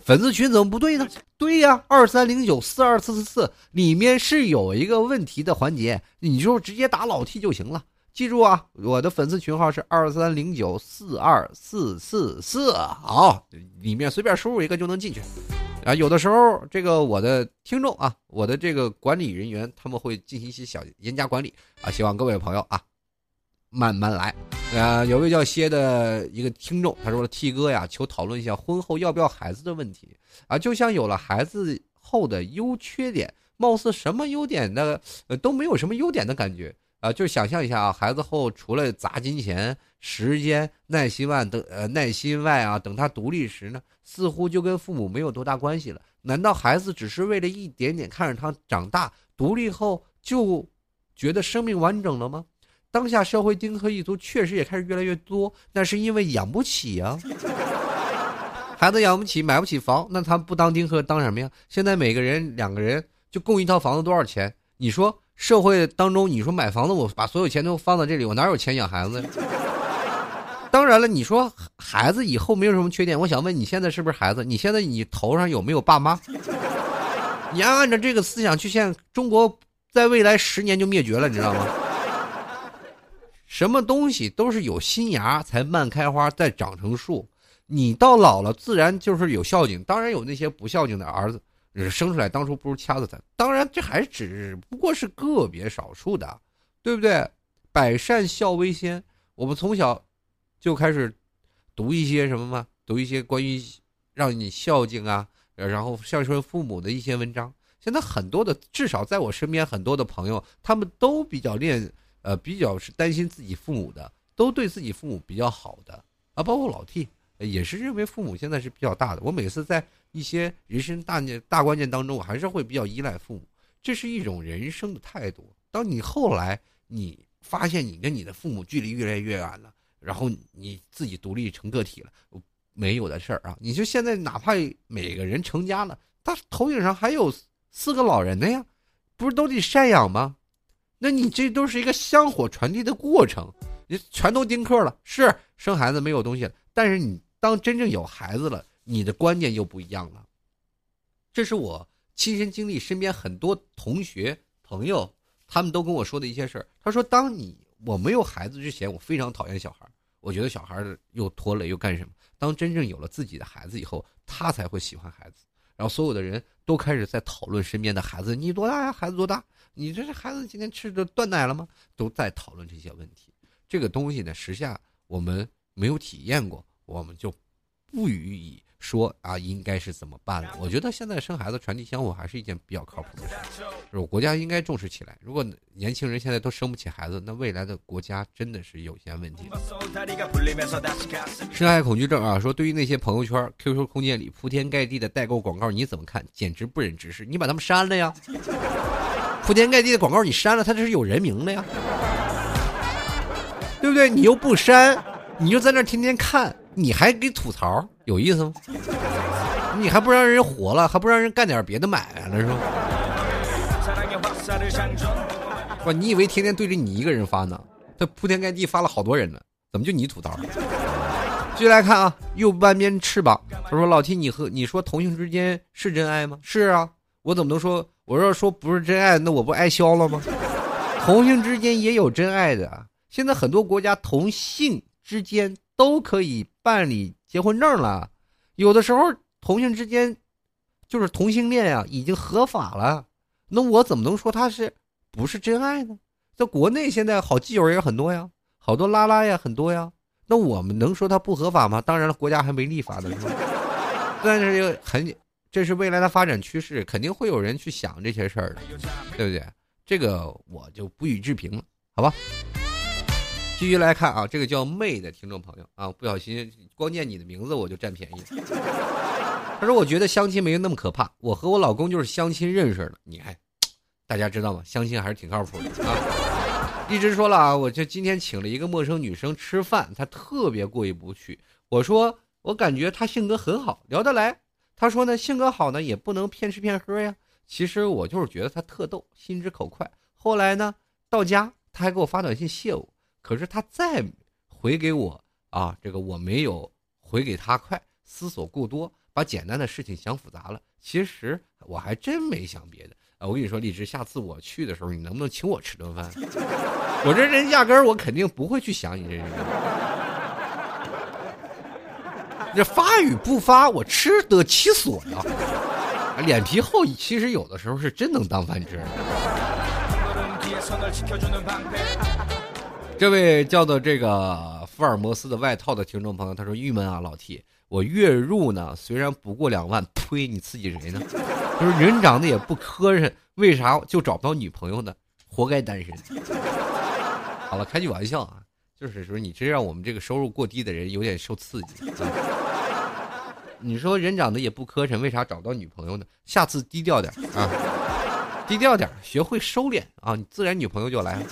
粉丝群怎么不对呢？对呀，二三零九四二四四四里面是有一个问题的环节，你就直接打老 T 就行了。”记住啊，我的粉丝群号是二三零九四二四四四，好，里面随便输入一个就能进去。啊，有的时候这个我的听众啊，我的这个管理人员他们会进行一些小严加管理啊，希望各位朋友啊慢慢来。啊，有位叫歇的一个听众，他说：“T 哥呀，求讨论一下婚后要不要孩子的问题啊，就像有了孩子后的优缺点，貌似什么优点的呃都没有什么优点的感觉。”啊，就想象一下啊，孩子后除了砸金钱、时间、耐心外等呃耐心外啊，等他独立时呢，似乎就跟父母没有多大关系了。难道孩子只是为了一点点看着他长大独立后就觉得生命完整了吗？当下社会丁克一族确实也开始越来越多，那是因为养不起啊。孩子养不起，买不起房，那他不当丁克当什么呀？现在每个人两个人就供一套房子多少钱？你说？社会当中，你说买房子，我把所有钱都放在这里，我哪有钱养孩子？当然了，你说孩子以后没有什么缺点，我想问你现在是不是孩子？你现在你头上有没有爸妈？你要按照这个思想去，现中国在未来十年就灭绝了，你知道吗？什么东西都是有新芽才慢开花，再长成树。你到老了，自然就是有孝敬。当然有那些不孝敬的儿子。生出来当初不如掐死他，当然这还只不过是个别少数的，对不对？百善孝为先，我们从小就开始读一些什么嘛？读一些关于让你孝敬啊，然后孝顺父母的一些文章。现在很多的，至少在我身边很多的朋友，他们都比较恋，呃，比较是担心自己父母的，都对自己父母比较好的啊，包括老 T 也是认为父母现在是比较大的。我每次在一些人生大念大关键当中，我还是会比较依赖父母，这是一种人生的态度。当你后来你发现你跟你的父母距离越来越远了，然后你自己独立成个体了，没有的事儿啊！你就现在哪怕每个人成家了，他头顶上还有四个老人的呀，不是都得赡养吗？那你这都是一个香火传递的过程，你全都丁克了，是生孩子没有东西了，但是你当真正有孩子了，你的观念又不一样了。这是我亲身经历，身边很多同学朋友。他们都跟我说的一些事儿。他说：“当你我没有孩子之前，我非常讨厌小孩，我觉得小孩又拖累又干什么。当真正有了自己的孩子以后，他才会喜欢孩子。然后所有的人都开始在讨论身边的孩子，你多大呀？孩子多大？你这是孩子今天吃的断奶了吗？都在讨论这些问题。这个东西呢，时下我们没有体验过，我们就不予以。”说啊，应该是怎么办了？我觉得现在生孩子传递香火还是一件比较靠谱的事，就是国家应该重视起来。如果年轻人现在都生不起孩子，那未来的国家真的是有些问题。深爱恐惧症啊，说对于那些朋友圈、QQ 空间里铺天盖地的代购广告，你怎么看？简直不忍直视！你把他们删了呀！铺天盖地的广告你删了，他这是有人名的呀，对不对？你又不删，你就在那天天看。你还给吐槽，有意思吗？你还不让人活了，还不让人干点别的买卖了是吧？不，你以为天天对着你一个人发呢？他铺天盖地发了好多人呢，怎么就你吐槽？继续来看啊，右半边翅膀，他说老 T，你和你说同性之间是真爱吗？是啊，我怎么能说？我要说不是真爱，那我不挨削了吗？同性之间也有真爱的，现在很多国家同性之间。都可以办理结婚证了，有的时候同性之间，就是同性恋呀，已经合法了。那我怎么能说他是不是真爱呢？在国内现在好基友也很多呀，好多拉拉呀很多呀。那我们能说他不合法吗？当然了，国家还没立法呢，但是又很，这是未来的发展趋势，肯定会有人去想这些事儿的，对不对？这个我就不予置评了，好吧？继续来看啊，这个叫妹的听众朋友啊，不小心光念你的名字我就占便宜了。他说：“我觉得相亲没有那么可怕，我和我老公就是相亲认识的。你看，大家知道吗？相亲还是挺靠谱的啊。”一直说了啊，我就今天请了一个陌生女生吃饭，她特别过意不去。我说我感觉她性格很好，聊得来。他说呢，性格好呢也不能骗吃骗喝呀。其实我就是觉得他特逗，心直口快。后来呢，到家他还给我发短信谢我。可是他再回给我啊，这个我没有回给他快，思索过多，把简单的事情想复杂了。其实我还真没想别的啊。我跟你说，荔枝，下次我去的时候，你能不能请我吃顿饭？我这人压根儿我肯定不会去想你这人。这发与不发，我吃得其所呀。脸皮厚，其实有的时候是真能当饭吃。这位叫做这个福尔摩斯的外套的听众朋友，他说：“郁闷啊，老 T，我月入呢虽然不过两万，呸，你刺激谁呢？就是人长得也不磕碜，为啥就找不到女朋友呢？活该单身。好了，开句玩笑啊，就是说你这让我们这个收入过低的人有点受刺激。你说人长得也不磕碜，为啥找不到女朋友呢？下次低调点啊，低调点，学会收敛啊，你自然女朋友就来了。”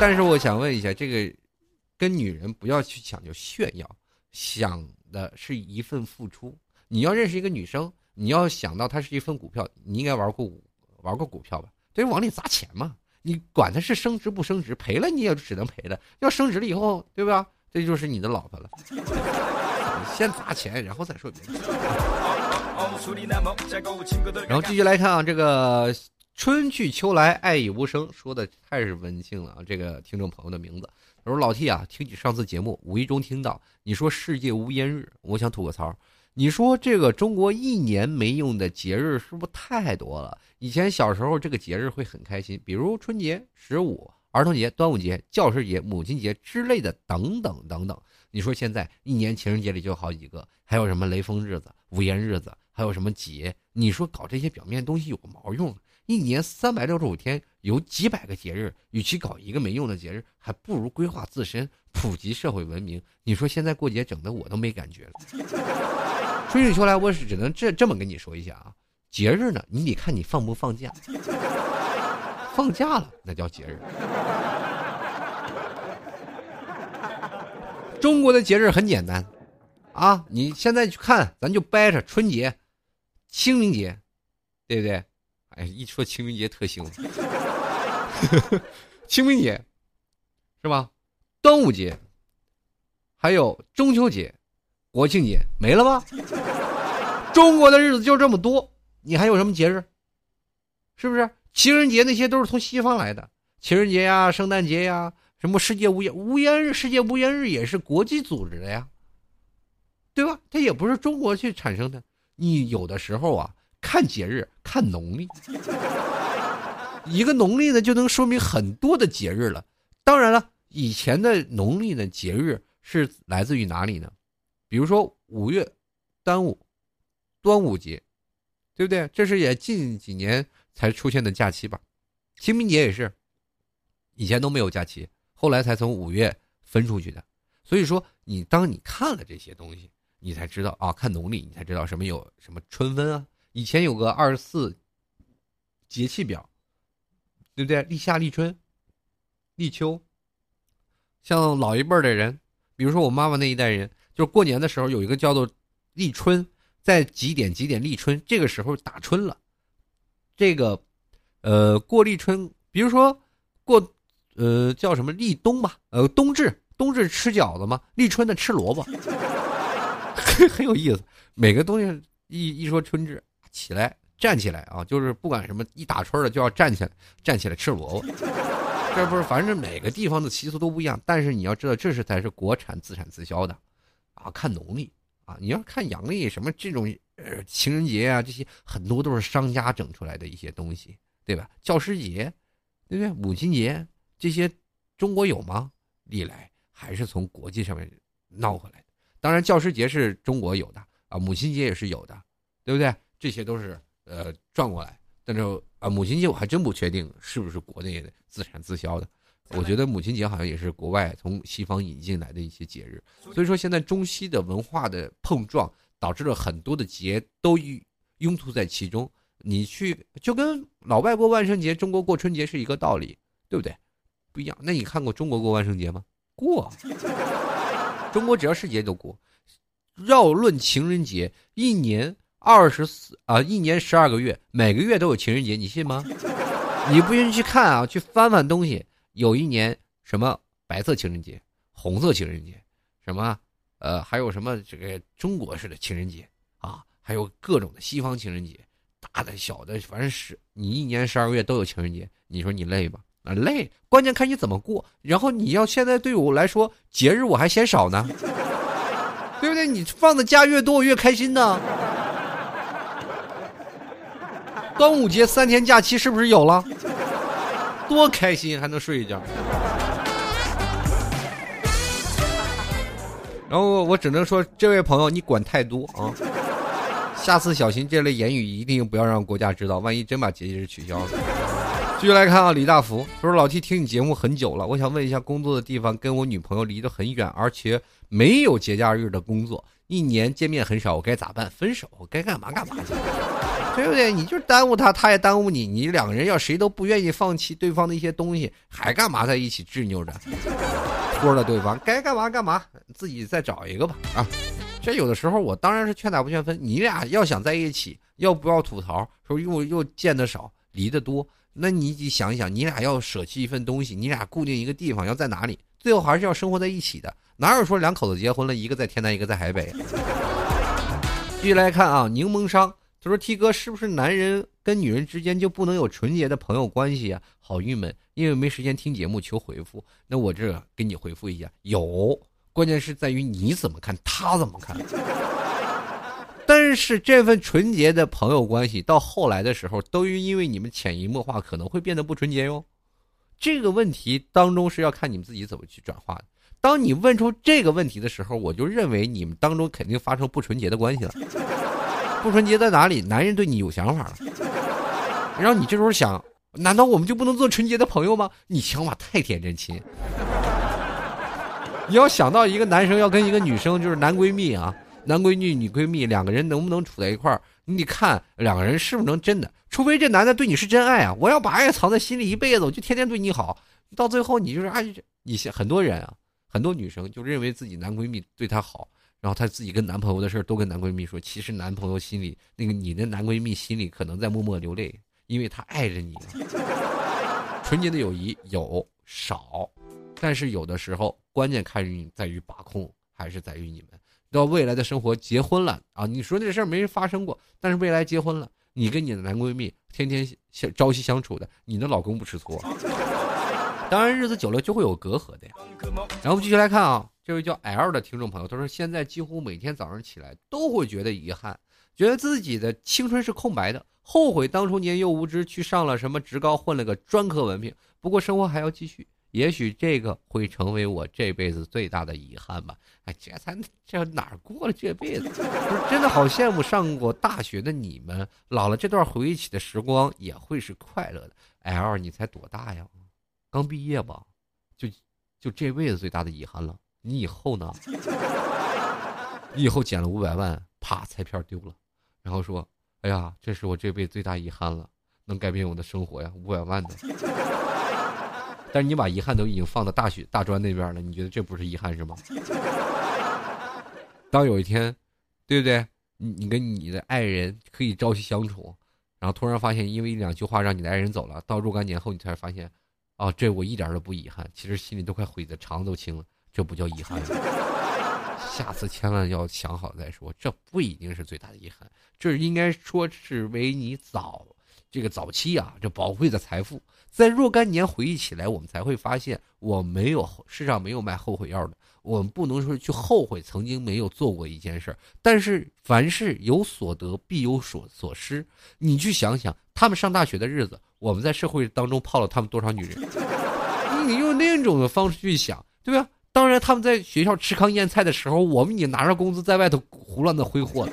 但是我想问一下，这个跟女人不要去讲究炫耀，想的是一份付出。你要认识一个女生，你要想到她是一份股票，你应该玩过玩过股票吧？对，往里砸钱嘛。你管它是升值不升值，赔了你也只能赔了。要升值了以后，对吧？这就是你的老婆了。先砸钱，然后再说别的。然后继续来看啊，这个。春去秋来，爱已无声，说的太是温馨了啊！这个听众朋友的名字，他说：“老 T 啊，听你上次节目，无意中听到你说世界无烟日，我想吐个槽。你说这个中国一年没用的节日是不是太多了？以前小时候这个节日会很开心，比如春节、十五、儿童节、端午节、教师节、母亲节之类的，等等等等。你说现在一年情人节里就好几个，还有什么雷锋日子、无烟日子，还有什么节你说搞这些表面东西有个毛用？一年三百六十五天，有几百个节日，与其搞一个没用的节日，还不如规划自身，普及社会文明。你说现在过节整的我都没感觉了。春水秋来，我是只能这这么跟你说一下啊，节日呢，你得看你放不放假。放假了，那叫节日。中国的节日很简单，啊，你现在去看，咱就掰扯春节、清明节，对不对？哎，一说清明节特兴奋。清明节是吧？端午节，还有中秋节、国庆节，没了吧？中国的日子就这么多，你还有什么节日？是不是？情人节那些都是从西方来的，情人节呀、圣诞节呀，什么世界无烟无烟日、世界无烟日也是国际组织的呀，对吧？它也不是中国去产生的。你有的时候啊，看节日看农历，一个农历呢就能说明很多的节日了。当然了，以前的农历的节日是来自于哪里呢？比如说五月，端午，端午节，对不对？这是也近几年。才出现的假期吧，清明节也是，以前都没有假期，后来才从五月分出去的。所以说，你当你看了这些东西，你才知道啊，看农历，你才知道什么有什么春分啊。以前有个二十四节气表，对不对？立夏、立春、立秋。像老一辈的人，比如说我妈妈那一代人，就是过年的时候有一个叫做立春，在几点几点立春，这个时候打春了。这个，呃，过立春，比如说过，呃，叫什么立冬吧，呃，冬至，冬至吃饺子嘛，立春的吃萝卜，很有意思。每个东西一一说春至，起来站起来啊，就是不管什么一打春了就要站起来，站起来吃萝卜。这不是，反正每个地方的习俗都不一样，但是你要知道，这是才是国产自产自销的，啊，看农历啊，你要看阳历什么这种。呃，情人节啊，这些很多都是商家整出来的一些东西，对吧？教师节，对不对？母亲节这些，中国有吗？历来还是从国际上面闹回来的。当然，教师节是中国有的啊，母亲节也是有的，对不对？这些都是呃转过来。但是啊，母亲节我还真不确定是不是国内的自产自销的。我觉得母亲节好像也是国外从西方引进来的一些节日。所以说，现在中西的文化的碰撞。导致了很多的节都拥簇在其中，你去就跟老外过万圣节，中国过春节是一个道理，对不对？不一样。那你看过中国过万圣节吗？过，中国只要是节都过。要论情人节，一年二十四啊，一年十二个月，每个月都有情人节，你信吗？你不信去看啊，去翻翻东西。有一年什么白色情人节，红色情人节，什么？呃，还有什么这个中国式的情人节啊？还有各种的西方情人节，大的小的，反正是你一年十二个月都有情人节，你说你累吧？啊，累。关键看你怎么过。然后你要现在对我来说，节日我还嫌少呢，对不对？你放的假越多，我越开心呢。端午节三天假期是不是有了？多开心，还能睡一觉。然后我只能说，这位朋友你管太多啊！下次小心这类言语，一定不要让国家知道，万一真把节日取消了。继续来看啊，李大福他说：“老 T 听你节目很久了，我想问一下，工作的地方跟我女朋友离得很远，而且没有节假日的工作，一年见面很少，我该咋办？分手？该干嘛干嘛去？对不对？你就是耽误他，他也耽误你，你两个人要谁都不愿意放弃对方的一些东西，还干嘛在一起执拗着？”托了对方该干嘛干嘛，自己再找一个吧啊！这有的时候我当然是劝打不劝分。你俩要想在一起，要不要吐槽？说又又见得少，离得多，那你你想一想，你俩要舍弃一份东西，你俩固定一个地方要在哪里？最后还是要生活在一起的。哪有说两口子结婚了，一个在天南，一个在海北？继续来看啊，柠檬商他说：“T 哥是不是男人跟女人之间就不能有纯洁的朋友关系啊？好郁闷。”因为没时间听节目，求回复。那我这给你回复一下，有，关键是在于你怎么看，他怎么看。但是这份纯洁的朋友关系，到后来的时候，都因为你们潜移默化，可能会变得不纯洁哟。这个问题当中是要看你们自己怎么去转化的。当你问出这个问题的时候，我就认为你们当中肯定发生不纯洁的关系了。不纯洁在哪里？男人对你有想法了，然后你这时候想，难道我们就不能做纯洁的朋友吗？你想法太天真，亲。你要想到一个男生要跟一个女生就是男闺蜜啊，男闺蜜、女闺蜜两个人能不能处在一块儿？你得看两个人是不是能真的，除非这男的对你是真爱啊！我要把爱藏在心里一辈子，我就天天对你好，到最后你就是爱，你很多人啊，很多女生就认为自己男闺蜜对她好，然后她自己跟男朋友的事都跟男闺蜜说，其实男朋友心里那个你的男闺蜜心里可能在默默流泪，因为他爱着你。纯洁的友谊有少，但是有的时候。关键看于在于把控，还是在于你们到未来的生活结婚了啊？你说这事儿没发生过，但是未来结婚了，你跟你的男闺蜜天天相朝夕相处的，你的老公不吃醋。当然日子久了就会有隔阂的呀。然后继续来看啊，这位叫 L 的听众朋友，他说现在几乎每天早上起来都会觉得遗憾，觉得自己的青春是空白的，后悔当初年幼无知去上了什么职高，混了个专科文凭。不过生活还要继续。也许这个会成为我这辈子最大的遗憾吧。哎，这才这哪儿过了这辈子？不是真的好羡慕上过大学的你们，老了这段回忆起的时光也会是快乐的。L，你才多大呀？刚毕业吧？就就这辈子最大的遗憾了。你以后呢？你以后捡了五百万，啪，彩票丢了，然后说：“哎呀，这是我这辈子最大遗憾了，能改变我的生活呀，五百万的。”但是你把遗憾都已经放到大学大专那边了，你觉得这不是遗憾是吗？当有一天，对不对？你你跟你的爱人可以朝夕相处，然后突然发现因为一两句话让你的爱人走了，到若干年后你才发现，哦，这我一点都不遗憾，其实心里都快悔的肠子都青了，这不叫遗憾。下次千万要想好再说，这不一定是最大的遗憾，这应该说是为你早这个早期啊这宝贵的财富。在若干年回忆起来，我们才会发现，我没有世上没有卖后悔药的。我们不能说去后悔曾经没有做过一件事儿，但是凡事有所得必有所所失。你去想想，他们上大学的日子，我们在社会当中泡了他们多少女人？你用另一种的方式去想，对吧？当然，他们在学校吃糠咽菜的时候，我们也拿着工资在外头胡乱的挥霍。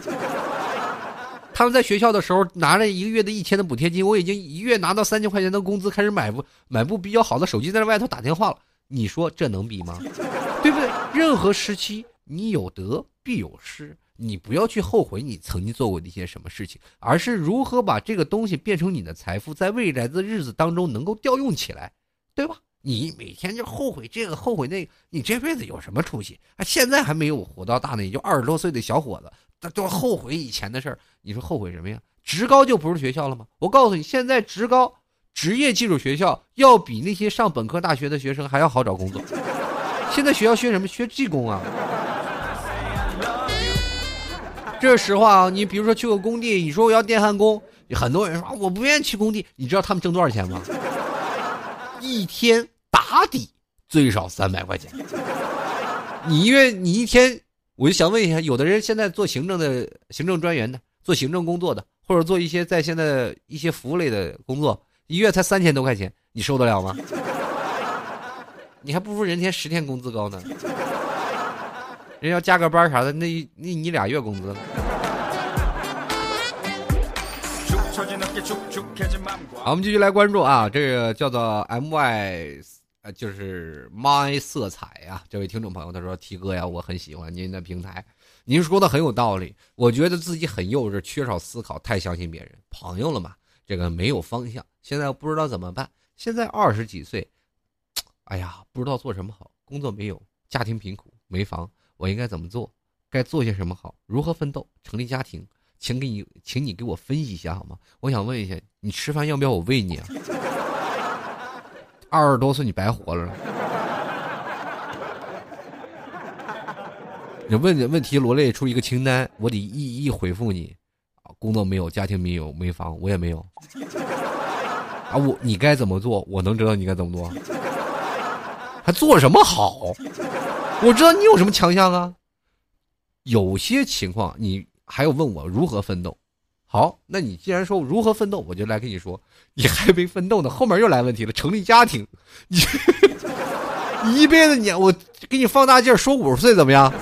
他们在学校的时候拿了一个月的一千的补贴金，我已经一月拿到三千块钱的工资，开始买部买部比较好的手机，在外头打电话了。你说这能比吗？对不对？任何时期你有得必有失，你不要去后悔你曾经做过的一些什么事情，而是如何把这个东西变成你的财富，在未来的日子当中能够调用起来，对吧？你每天就后悔这个后悔那个，你这辈子有什么出息？啊，现在还没有活到大呢，也就二十多岁的小伙子。他都后悔以前的事儿，你说后悔什么呀？职高就不是学校了吗？我告诉你，现在职高职业技术学校要比那些上本科大学的学生还要好找工作。现在学校学什么？学技工啊。这是实话啊！你比如说去个工地，你说我要电焊工，很多人说我不愿意去工地。你知道他们挣多少钱吗？一天打底最少三百块钱。你因为你一天。我就想问一下，有的人现在做行政的行政专员的，做行政工作的，或者做一些在现在一些服务类的工作，一月才三千多块钱，你受得了吗？你还不如人天十天工资高呢。人要加个班啥的，那那你俩月工资。好，我们继续来关注啊，这个叫做 M Y。就是 my 色彩呀，这位听众朋友他说：“T 哥呀，我很喜欢您的平台，您说的很有道理。我觉得自己很幼稚，缺少思考，太相信别人。朋友了嘛，这个没有方向，现在不知道怎么办。现在二十几岁，哎呀，不知道做什么好。工作没有，家庭贫苦，没房，我应该怎么做？该做些什么好？如何奋斗？成立家庭？请给你，请你给我分析一下好吗？我想问一下，你吃饭要不要我喂你啊？”二十多岁你白活了，你问的问题罗列出一个清单，我得一一回复你。工作没有，家庭没有，没房，我也没有。啊，我你该怎么做？我能知道你该怎么做？还做什么好？我知道你有什么强项啊。有些情况你还要问我如何奋斗。好，那你既然说如何奋斗，我就来跟你说，你还没奋斗呢，后面又来问题了。成立家庭，你一辈子你我给你放大镜说五十岁怎么样？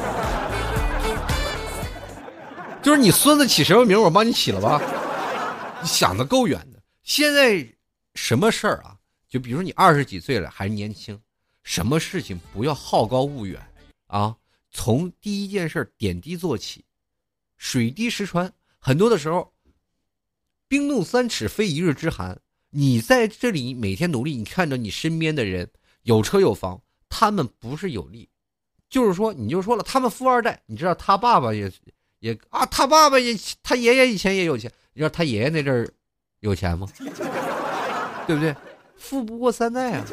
就是你孙子起什么名，我帮你起了吧？你想的够远的。现在什么事儿啊？就比如你二十几岁了还年轻，什么事情不要好高骛远啊？从第一件事点滴做起，水滴石穿。很多的时候，冰冻三尺非一日之寒。你在这里每天努力，你看着你身边的人有车有房，他们不是有利，就是说你就说了，他们富二代，你知道他爸爸也也啊，他爸爸也他爷爷以前也有钱，你知道他爷爷那阵儿有钱吗？对不对？富不过三代啊！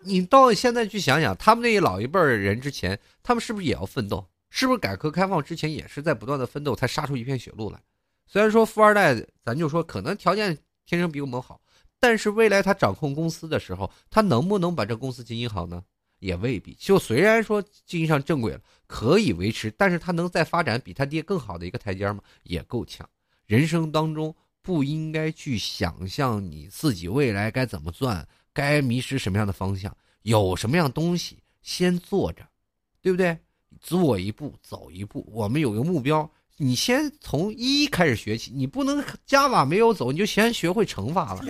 你到现在去想想，他们那一老一辈儿人之前，他们是不是也要奋斗？是不是改革开放之前也是在不断的奋斗，才杀出一片血路来？虽然说富二代，咱就说可能条件。天生比我们好，但是未来他掌控公司的时候，他能不能把这公司经营好呢？也未必。就虽然说经营上正轨了，可以维持，但是他能再发展比他爹更好的一个台阶吗？也够呛。人生当中不应该去想象你自己未来该怎么赚，该迷失什么样的方向，有什么样东西先做着，对不对？做一步走一步，我们有个目标。你先从一开始学起，你不能加法没有走，你就先学会乘法了。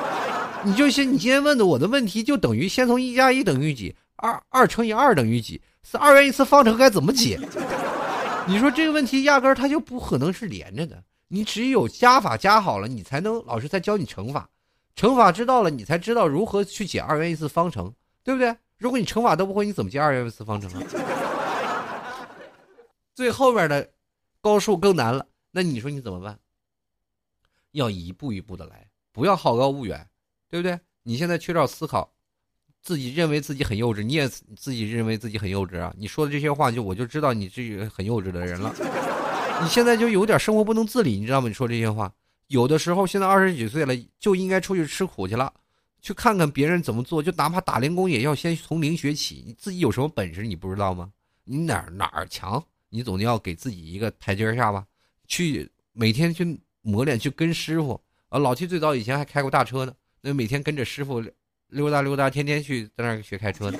你就先，你今天问的我的问题，就等于先从一加一等于几，二二乘以二等于几，是二元一次方程该怎么解？你说这个问题压根儿它就不可能是连着的。你只有加法加好了，你才能老师再教你乘法，乘法知道了，你才知道如何去解二元一次方程，对不对？如果你乘法都不会，你怎么解二元一次方程啊？最后边的。高数更难了，那你说你怎么办？要一步一步的来，不要好高骛远，对不对？你现在缺少思考，自己认为自己很幼稚，你也自己认为自己很幼稚啊！你说的这些话，就我就知道你是很幼稚的人了。你现在就有点生活不能自理，你知道吗？你说这些话，有的时候现在二十几岁了，就应该出去吃苦去了，去看看别人怎么做，就哪怕打零工，也要先从零学起。你自己有什么本事，你不知道吗？你哪哪儿强？你总要给自己一个台阶下吧，去每天去磨练，去跟师傅啊。老七最早以前还开过大车呢，那每天跟着师傅溜达溜达，天天去在那儿学开车呢，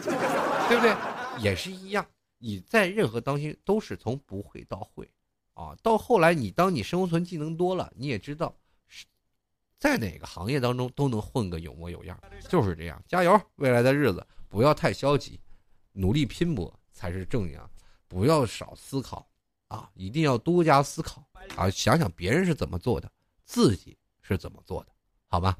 对不对？也是一样，你在任何当心都是从不会到会啊。到后来，你当你生存技能多了，你也知道在哪个行业当中都能混个有模有样，就是这样。加油，未来的日子不要太消极，努力拼搏才是正样。不要少思考，啊，一定要多加思考啊！想想别人是怎么做的，自己是怎么做的，好吗？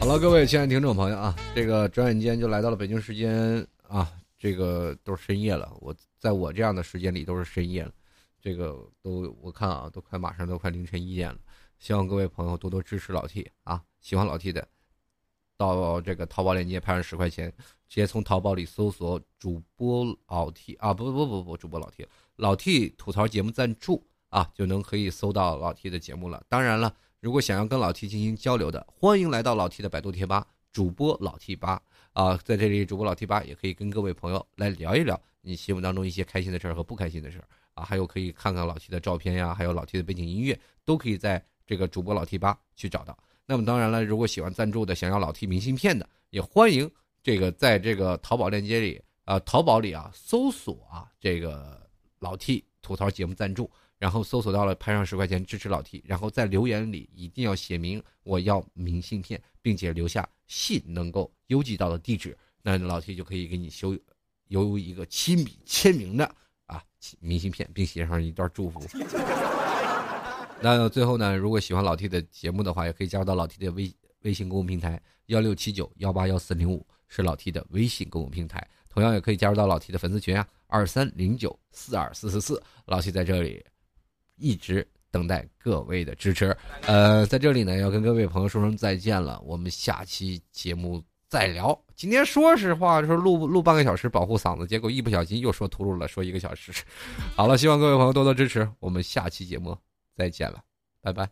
好了，各位亲爱的听众朋友啊，这个转眼间就来到了北京时间啊，这个都是深夜了。我在我这样的时间里都是深夜了，这个都我看啊，都快马上都快凌晨一点了。希望各位朋友多多支持老 T 啊，喜欢老 T 的。到这个淘宝链接拍上十块钱，直接从淘宝里搜索主播老 T 啊，不不不不不，主播老 T，老 T 吐槽节目赞助啊，就能可以搜到老 T 的节目了。当然了，如果想要跟老 T 进行交流的，欢迎来到老 T 的百度贴吧，主播老 T 八啊，在这里主播老 T 八也可以跟各位朋友来聊一聊你心目当中一些开心的事儿和不开心的事儿啊，还有可以看看老 T 的照片呀，还有老 T 的背景音乐，都可以在这个主播老 T 八去找到。那么当然了，如果喜欢赞助的，想要老 T 明信片的，也欢迎这个在这个淘宝链接里啊，淘宝里啊搜索啊这个老 T 吐槽节目赞助，然后搜索到了，拍上十块钱支持老 T，然后在留言里一定要写明我要明信片，并且留下信能够邮寄到的地址，那老 T 就可以给你修邮一个亲笔签名的啊明信片，并写上一段祝福。那最后呢，如果喜欢老 T 的节目的话，也可以加入到老 T 的微微信公众平台幺六七九幺八幺四零五，是老 T 的微信公众平台。同样也可以加入到老 T 的粉丝群啊，二三零九四二四四四。老 T 在这里一直等待各位的支持。呃，在这里呢，要跟各位朋友说声再见了，我们下期节目再聊。今天说实话，说录录半个小时保护嗓子，结果一不小心又说秃噜了，说一个小时。好了，希望各位朋友多多支持，我们下期节目。再见了，拜拜。